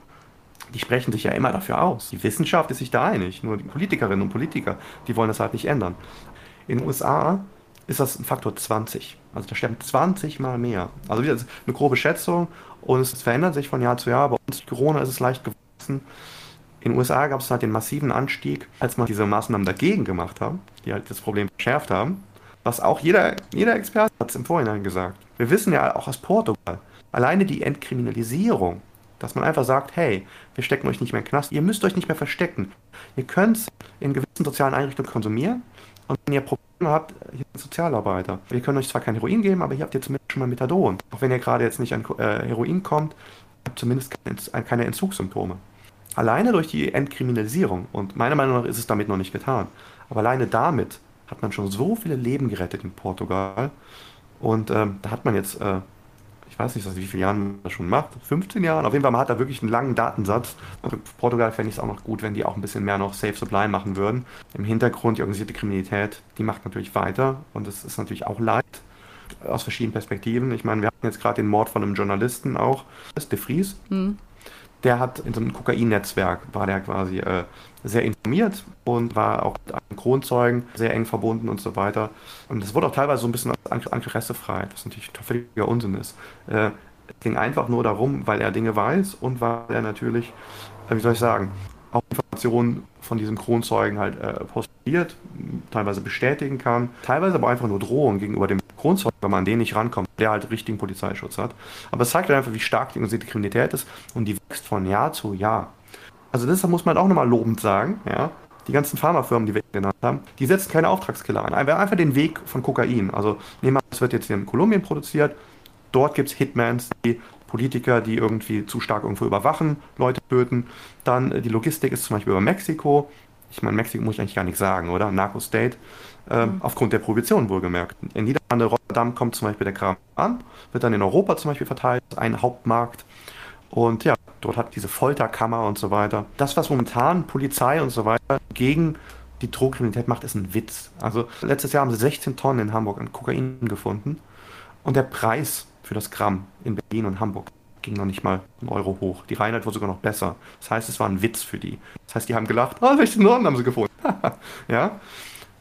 die sprechen sich ja immer dafür aus. Die Wissenschaft ist sich da einig, nur die Politikerinnen und Politiker, die wollen das halt nicht ändern. In den USA ist das ein Faktor 20. Also da sterben 20 mal mehr. Also wieder eine grobe Schätzung und es verändert sich von Jahr zu Jahr. Bei uns Corona ist es leicht gewachsen. In den USA gab es halt den massiven Anstieg, als man diese Maßnahmen dagegen gemacht haben, die halt das Problem verschärft haben. Was auch jeder, jeder Experte hat es im Vorhinein gesagt. Wir wissen ja auch aus Portugal, alleine die Entkriminalisierung, dass man einfach sagt, hey, wir stecken euch nicht mehr in den Knast, ihr müsst euch nicht mehr verstecken. Ihr könnt in gewissen sozialen Einrichtungen konsumieren und wenn ihr Probleme habt, hier sind Sozialarbeiter. Wir können euch zwar kein Heroin geben, aber hier habt ihr zumindest schon mal Methadon. Auch wenn ihr gerade jetzt nicht an äh, Heroin kommt, habt zumindest keine, keine Entzugssymptome. Alleine durch die Entkriminalisierung, und meiner Meinung nach ist es damit noch nicht getan, aber alleine damit hat man schon so viele Leben gerettet in Portugal. Und ähm, da hat man jetzt, äh, ich weiß nicht, wie viele Jahre man das schon macht, 15 Jahre. Auf jeden Fall, man hat da wirklich einen langen Datensatz. Und für Portugal fände ich es auch noch gut, wenn die auch ein bisschen mehr noch Safe Supply machen würden. Im Hintergrund, die organisierte Kriminalität, die macht natürlich weiter. Und es ist natürlich auch leid aus verschiedenen Perspektiven. Ich meine, wir hatten jetzt gerade den Mord von einem Journalisten auch, das ist De Vries. Mhm der hat in so einem Kokain-Netzwerk, war der quasi äh, sehr informiert und war auch mit einem Kronzeugen sehr eng verbunden und so weiter. Und es wurde auch teilweise so ein bisschen als Interessefreiheit, was natürlich völliger Unsinn ist. Äh, es ging einfach nur darum, weil er Dinge weiß und weil er natürlich, äh, wie soll ich sagen, auch Informationen von diesem Kronzeugen halt äh, postuliert, teilweise bestätigen kann, teilweise aber einfach nur Drohungen gegenüber dem Kronzeugen, wenn man an den nicht rankommt, der halt richtigen Polizeischutz hat. Aber es zeigt halt einfach, wie stark die organisierte Kriminalität ist und die wächst von Jahr zu Jahr. Also das muss man auch nochmal lobend sagen, ja. Die ganzen Pharmafirmen, die wir genannt haben, die setzen keine Auftragskiller ein. Einfach den Weg von Kokain. Also nehmen wir, es wird jetzt in Kolumbien produziert, dort gibt es Hitmans, die Politiker, die irgendwie zu stark irgendwo überwachen, Leute töten. Dann äh, die Logistik ist zum Beispiel über Mexiko. Ich meine, Mexiko muss ich eigentlich gar nicht sagen, oder? Narco-State. Äh, mhm. Aufgrund der Prohibition wohlgemerkt. In Niederlande, Rotterdam kommt zum Beispiel der Kram an, wird dann in Europa zum Beispiel verteilt, ein Hauptmarkt. Und ja, dort hat diese Folterkammer und so weiter. Das, was momentan Polizei und so weiter gegen die Drogenkriminalität macht, ist ein Witz. Also letztes Jahr haben sie 16 Tonnen in Hamburg an Kokain gefunden. Und der Preis für das Gramm in Berlin und Hamburg ging noch nicht mal einen Euro hoch. Die Reinheit war sogar noch besser. Das heißt, es war ein Witz für die. Das heißt, die haben gelacht, oh, 16 Norden haben sie gefunden. ja?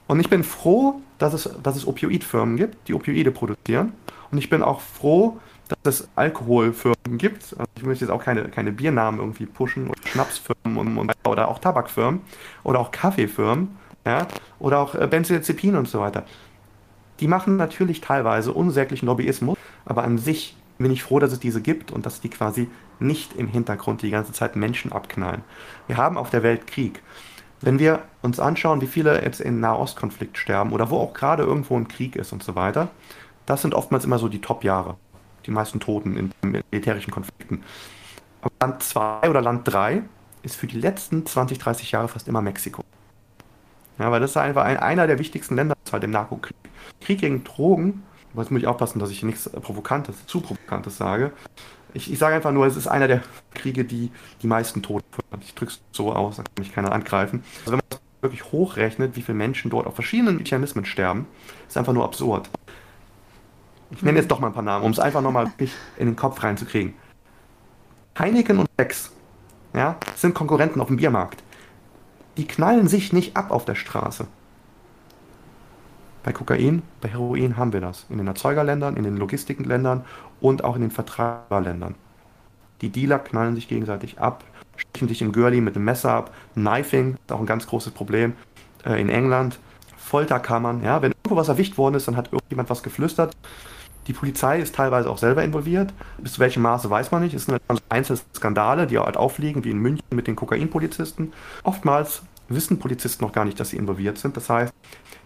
Und ich bin froh, dass es, dass es Opioidfirmen gibt, die Opioide produzieren. Und ich bin auch froh, dass es Alkoholfirmen gibt. Also ich möchte jetzt auch keine, keine Biernamen irgendwie pushen oder Schnapsfirmen und, und, oder auch Tabakfirmen oder auch Kaffeefirmen ja? oder auch äh, Benzodiazepin und so weiter. Die machen natürlich teilweise unsäglichen Lobbyismus, aber an sich bin ich froh, dass es diese gibt und dass die quasi nicht im Hintergrund die ganze Zeit Menschen abknallen. Wir haben auf der Welt Krieg. Wenn wir uns anschauen, wie viele jetzt im Nahostkonflikt sterben oder wo auch gerade irgendwo ein Krieg ist und so weiter, das sind oftmals immer so die Top-Jahre. Die meisten Toten in militärischen Konflikten. Aber Land 2 oder Land 3 ist für die letzten 20, 30 Jahre fast immer Mexiko. Ja, weil das ist einfach ein, einer der wichtigsten Länder halt im Narkokrieg. Krieg gegen Drogen, jetzt muss ich aufpassen, dass ich nichts Provokantes, zu Provokantes sage, Ich, ich sage einfach nur, es ist einer der Kriege, die die meisten Tote hat. Ich drücke es so aus, da kann mich keiner angreifen. Also wenn man das wirklich hochrechnet, wie viele Menschen dort auf verschiedenen Mechanismen sterben, ist einfach nur absurd. Ich nenne jetzt doch mal ein paar Namen, um es einfach nochmal in den Kopf reinzukriegen. Heineken und Bex ja, sind Konkurrenten auf dem Biermarkt. Die knallen sich nicht ab auf der Straße. Bei Kokain, bei Heroin haben wir das. In den Erzeugerländern, in den Logistikländern und auch in den Vertreiberländern. Die Dealer knallen sich gegenseitig ab, stechen sich im Girlie mit dem Messer ab. Knifing ist auch ein ganz großes Problem äh, in England. Folterkammern, ja, wenn irgendwo was erwischt worden ist, dann hat irgendjemand was geflüstert. Die Polizei ist teilweise auch selber involviert. Bis zu welchem Maße weiß man nicht. Es sind einzelne Skandale, die halt aufliegen, wie in München mit den Kokainpolizisten. Oftmals wissen Polizisten noch gar nicht, dass sie involviert sind. Das heißt,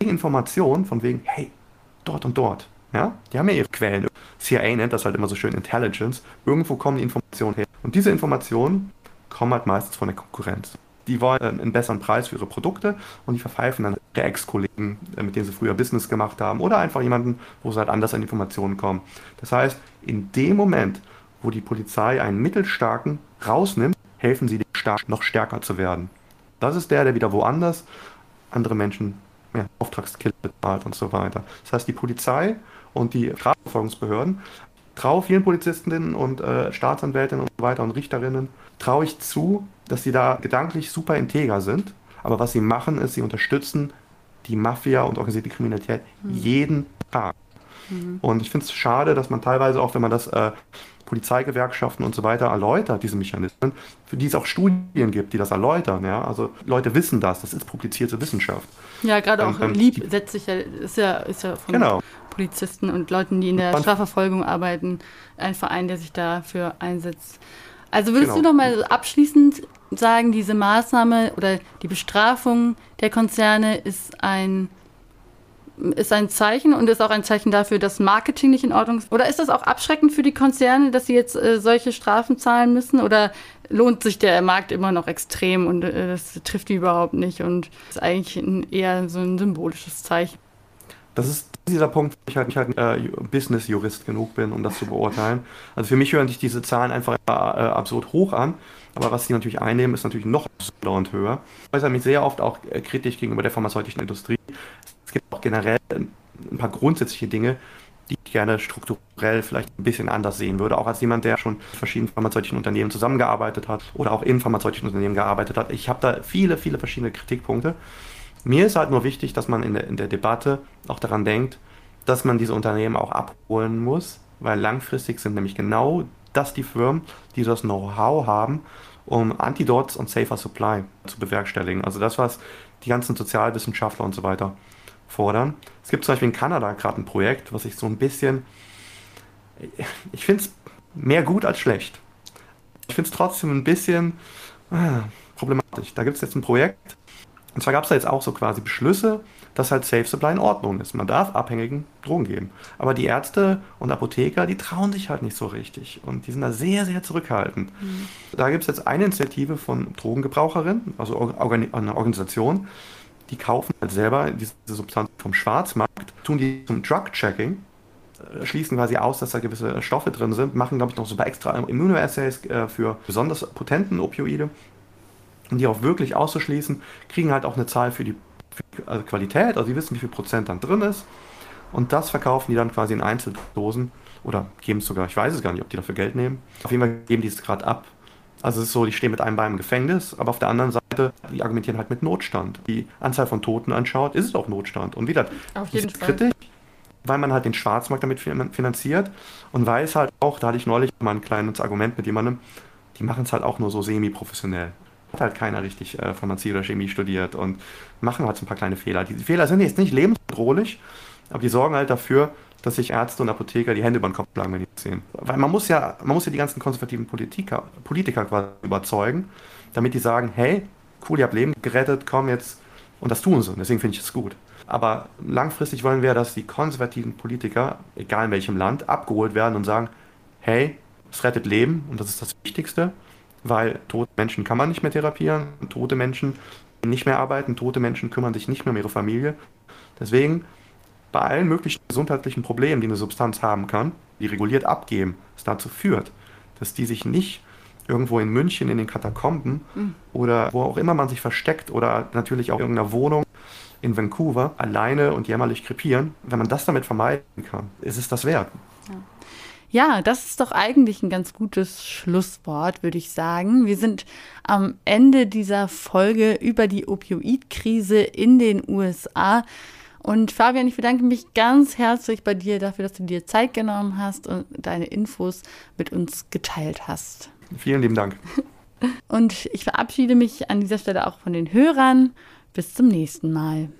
Informationen von wegen, hey, dort und dort. Ja, die haben ja ihre Quellen. CIA nennt das halt immer so schön Intelligence. Irgendwo kommen die Informationen her. Und diese Informationen kommen halt meistens von der Konkurrenz. Die wollen einen besseren Preis für ihre Produkte und die verpfeifen dann ihre Ex-Kollegen, äh, mit denen sie früher Business gemacht haben oder einfach jemanden, wo sie halt anders an Informationen kommen. Das heißt, in dem Moment, wo die Polizei einen mittelstarken rausnimmt, helfen sie dem Staat noch stärker zu werden. Das ist der, der wieder woanders andere Menschen ja, Auftragskiller bezahlt und so weiter. Das heißt, die Polizei und die Strafverfolgungsbehörden traue vielen Polizistinnen und äh, Staatsanwältinnen und so weiter und Richterinnen, traue ich zu, dass sie da gedanklich super integer sind. Aber was sie machen, ist, sie unterstützen die Mafia und organisierte Kriminalität mhm. jeden Tag. Mhm. Und ich finde es schade, dass man teilweise auch, wenn man das äh, Polizeigewerkschaften und so weiter erläutert, diese Mechanismen, für die es auch Studien gibt, die das erläutern. Ja? Also Leute wissen das, das ist publizierte Wissenschaft. Ja, gerade auch ähm, Lieb setzt sich ja, ist ja, ist ja von genau. Polizisten und Leuten, die in der Strafverfolgung arbeiten, ein Verein, der sich dafür einsetzt. Also würdest genau. du noch mal abschließend sagen, diese Maßnahme oder die Bestrafung der Konzerne ist ein ist ein Zeichen und ist auch ein Zeichen dafür, dass Marketing nicht in Ordnung ist? Oder ist das auch abschreckend für die Konzerne, dass sie jetzt äh, solche Strafen zahlen müssen? Oder lohnt sich der Markt immer noch extrem und äh, das trifft die überhaupt nicht und ist eigentlich ein, eher so ein symbolisches Zeichen? Das ist dieser Punkt, wo ich halt nicht halt äh, Business-Jurist genug bin, um das zu beurteilen. Also für mich hören sich diese Zahlen einfach äh, absurd hoch an. Aber was sie natürlich einnehmen, ist natürlich noch absurder und höher. Ich äußere mich sehr oft auch äh, kritisch gegenüber der pharmazeutischen Industrie gibt auch generell ein paar grundsätzliche Dinge, die ich gerne strukturell vielleicht ein bisschen anders sehen würde, auch als jemand, der schon mit verschiedenen pharmazeutischen Unternehmen zusammengearbeitet hat oder auch in pharmazeutischen Unternehmen gearbeitet hat. Ich habe da viele, viele verschiedene Kritikpunkte. Mir ist halt nur wichtig, dass man in der, in der Debatte auch daran denkt, dass man diese Unternehmen auch abholen muss, weil langfristig sind nämlich genau das die Firmen, die das Know-how haben, um Antidots und Safer Supply zu bewerkstelligen. Also das, was die ganzen Sozialwissenschaftler und so weiter fordern. Es gibt zum Beispiel in Kanada gerade ein Projekt, was ich so ein bisschen, ich finde es mehr gut als schlecht. Ich finde es trotzdem ein bisschen ah, problematisch. Da gibt es jetzt ein Projekt, und zwar gab es da jetzt auch so quasi Beschlüsse, dass halt Safe Supply in Ordnung ist. Man darf Abhängigen Drogen geben. Aber die Ärzte und Apotheker, die trauen sich halt nicht so richtig. Und die sind da sehr, sehr zurückhaltend. Mhm. Da gibt es jetzt eine Initiative von Drogengebraucherinnen, also eine Organisation, die kaufen halt selber diese Substanz vom Schwarzmarkt, tun die zum Drug-Checking, äh, schließen quasi aus, dass da gewisse Stoffe drin sind, machen, glaube ich, noch so bei extra Immunoassays äh, für besonders potenten Opioide, um die auch wirklich auszuschließen, kriegen halt auch eine Zahl für die, für die also Qualität, also die wissen, wie viel Prozent dann drin ist. Und das verkaufen die dann quasi in Einzeldosen oder geben es sogar, ich weiß es gar nicht, ob die dafür Geld nehmen. Auf jeden Fall geben die es gerade ab also es ist so, die stehen mit einem Bein im Gefängnis, aber auf der anderen Seite, die argumentieren halt mit Notstand. Die Anzahl von Toten anschaut, ist es auch Notstand. Und wieder, auf jeden ist Fall. kritisch, weil man halt den Schwarzmarkt damit finanziert und weiß halt auch, da hatte ich neulich mal ein kleines Argument mit jemandem, die machen es halt auch nur so semi-professionell. Hat halt keiner richtig äh, Pharmazie oder Chemie studiert und machen halt so ein paar kleine Fehler. Die Fehler sind jetzt nicht lebensbedrohlich, aber die sorgen halt dafür, dass sich Ärzte und Apotheker die Hände über den Kopf schlagen, wenn die das sehen. Weil man muss ja, man muss ja die ganzen konservativen Politiker, Politiker quasi überzeugen, damit die sagen, hey, cool, ihr habt Leben gerettet, komm jetzt. Und das tun sie. Deswegen finde ich es gut. Aber langfristig wollen wir, dass die konservativen Politiker, egal in welchem Land, abgeholt werden und sagen, hey, es rettet Leben und das ist das Wichtigste, weil tote Menschen kann man nicht mehr therapieren, tote Menschen nicht mehr arbeiten, tote Menschen kümmern sich nicht mehr um ihre Familie. Deswegen bei allen möglichen gesundheitlichen Problemen, die eine Substanz haben kann, die reguliert abgeben, es dazu führt, dass die sich nicht irgendwo in München in den Katakomben mhm. oder wo auch immer man sich versteckt oder natürlich auch in irgendeiner Wohnung in Vancouver alleine und jämmerlich krepieren. Wenn man das damit vermeiden kann, ist es das wert. Ja. Ja, das ist doch eigentlich ein ganz gutes Schlusswort, würde ich sagen. Wir sind am Ende dieser Folge über die Opioidkrise in den USA. Und Fabian, ich bedanke mich ganz herzlich bei dir dafür, dass du dir Zeit genommen hast und deine Infos mit uns geteilt hast. Vielen lieben Dank. Und ich verabschiede mich an dieser Stelle auch von den Hörern. Bis zum nächsten Mal.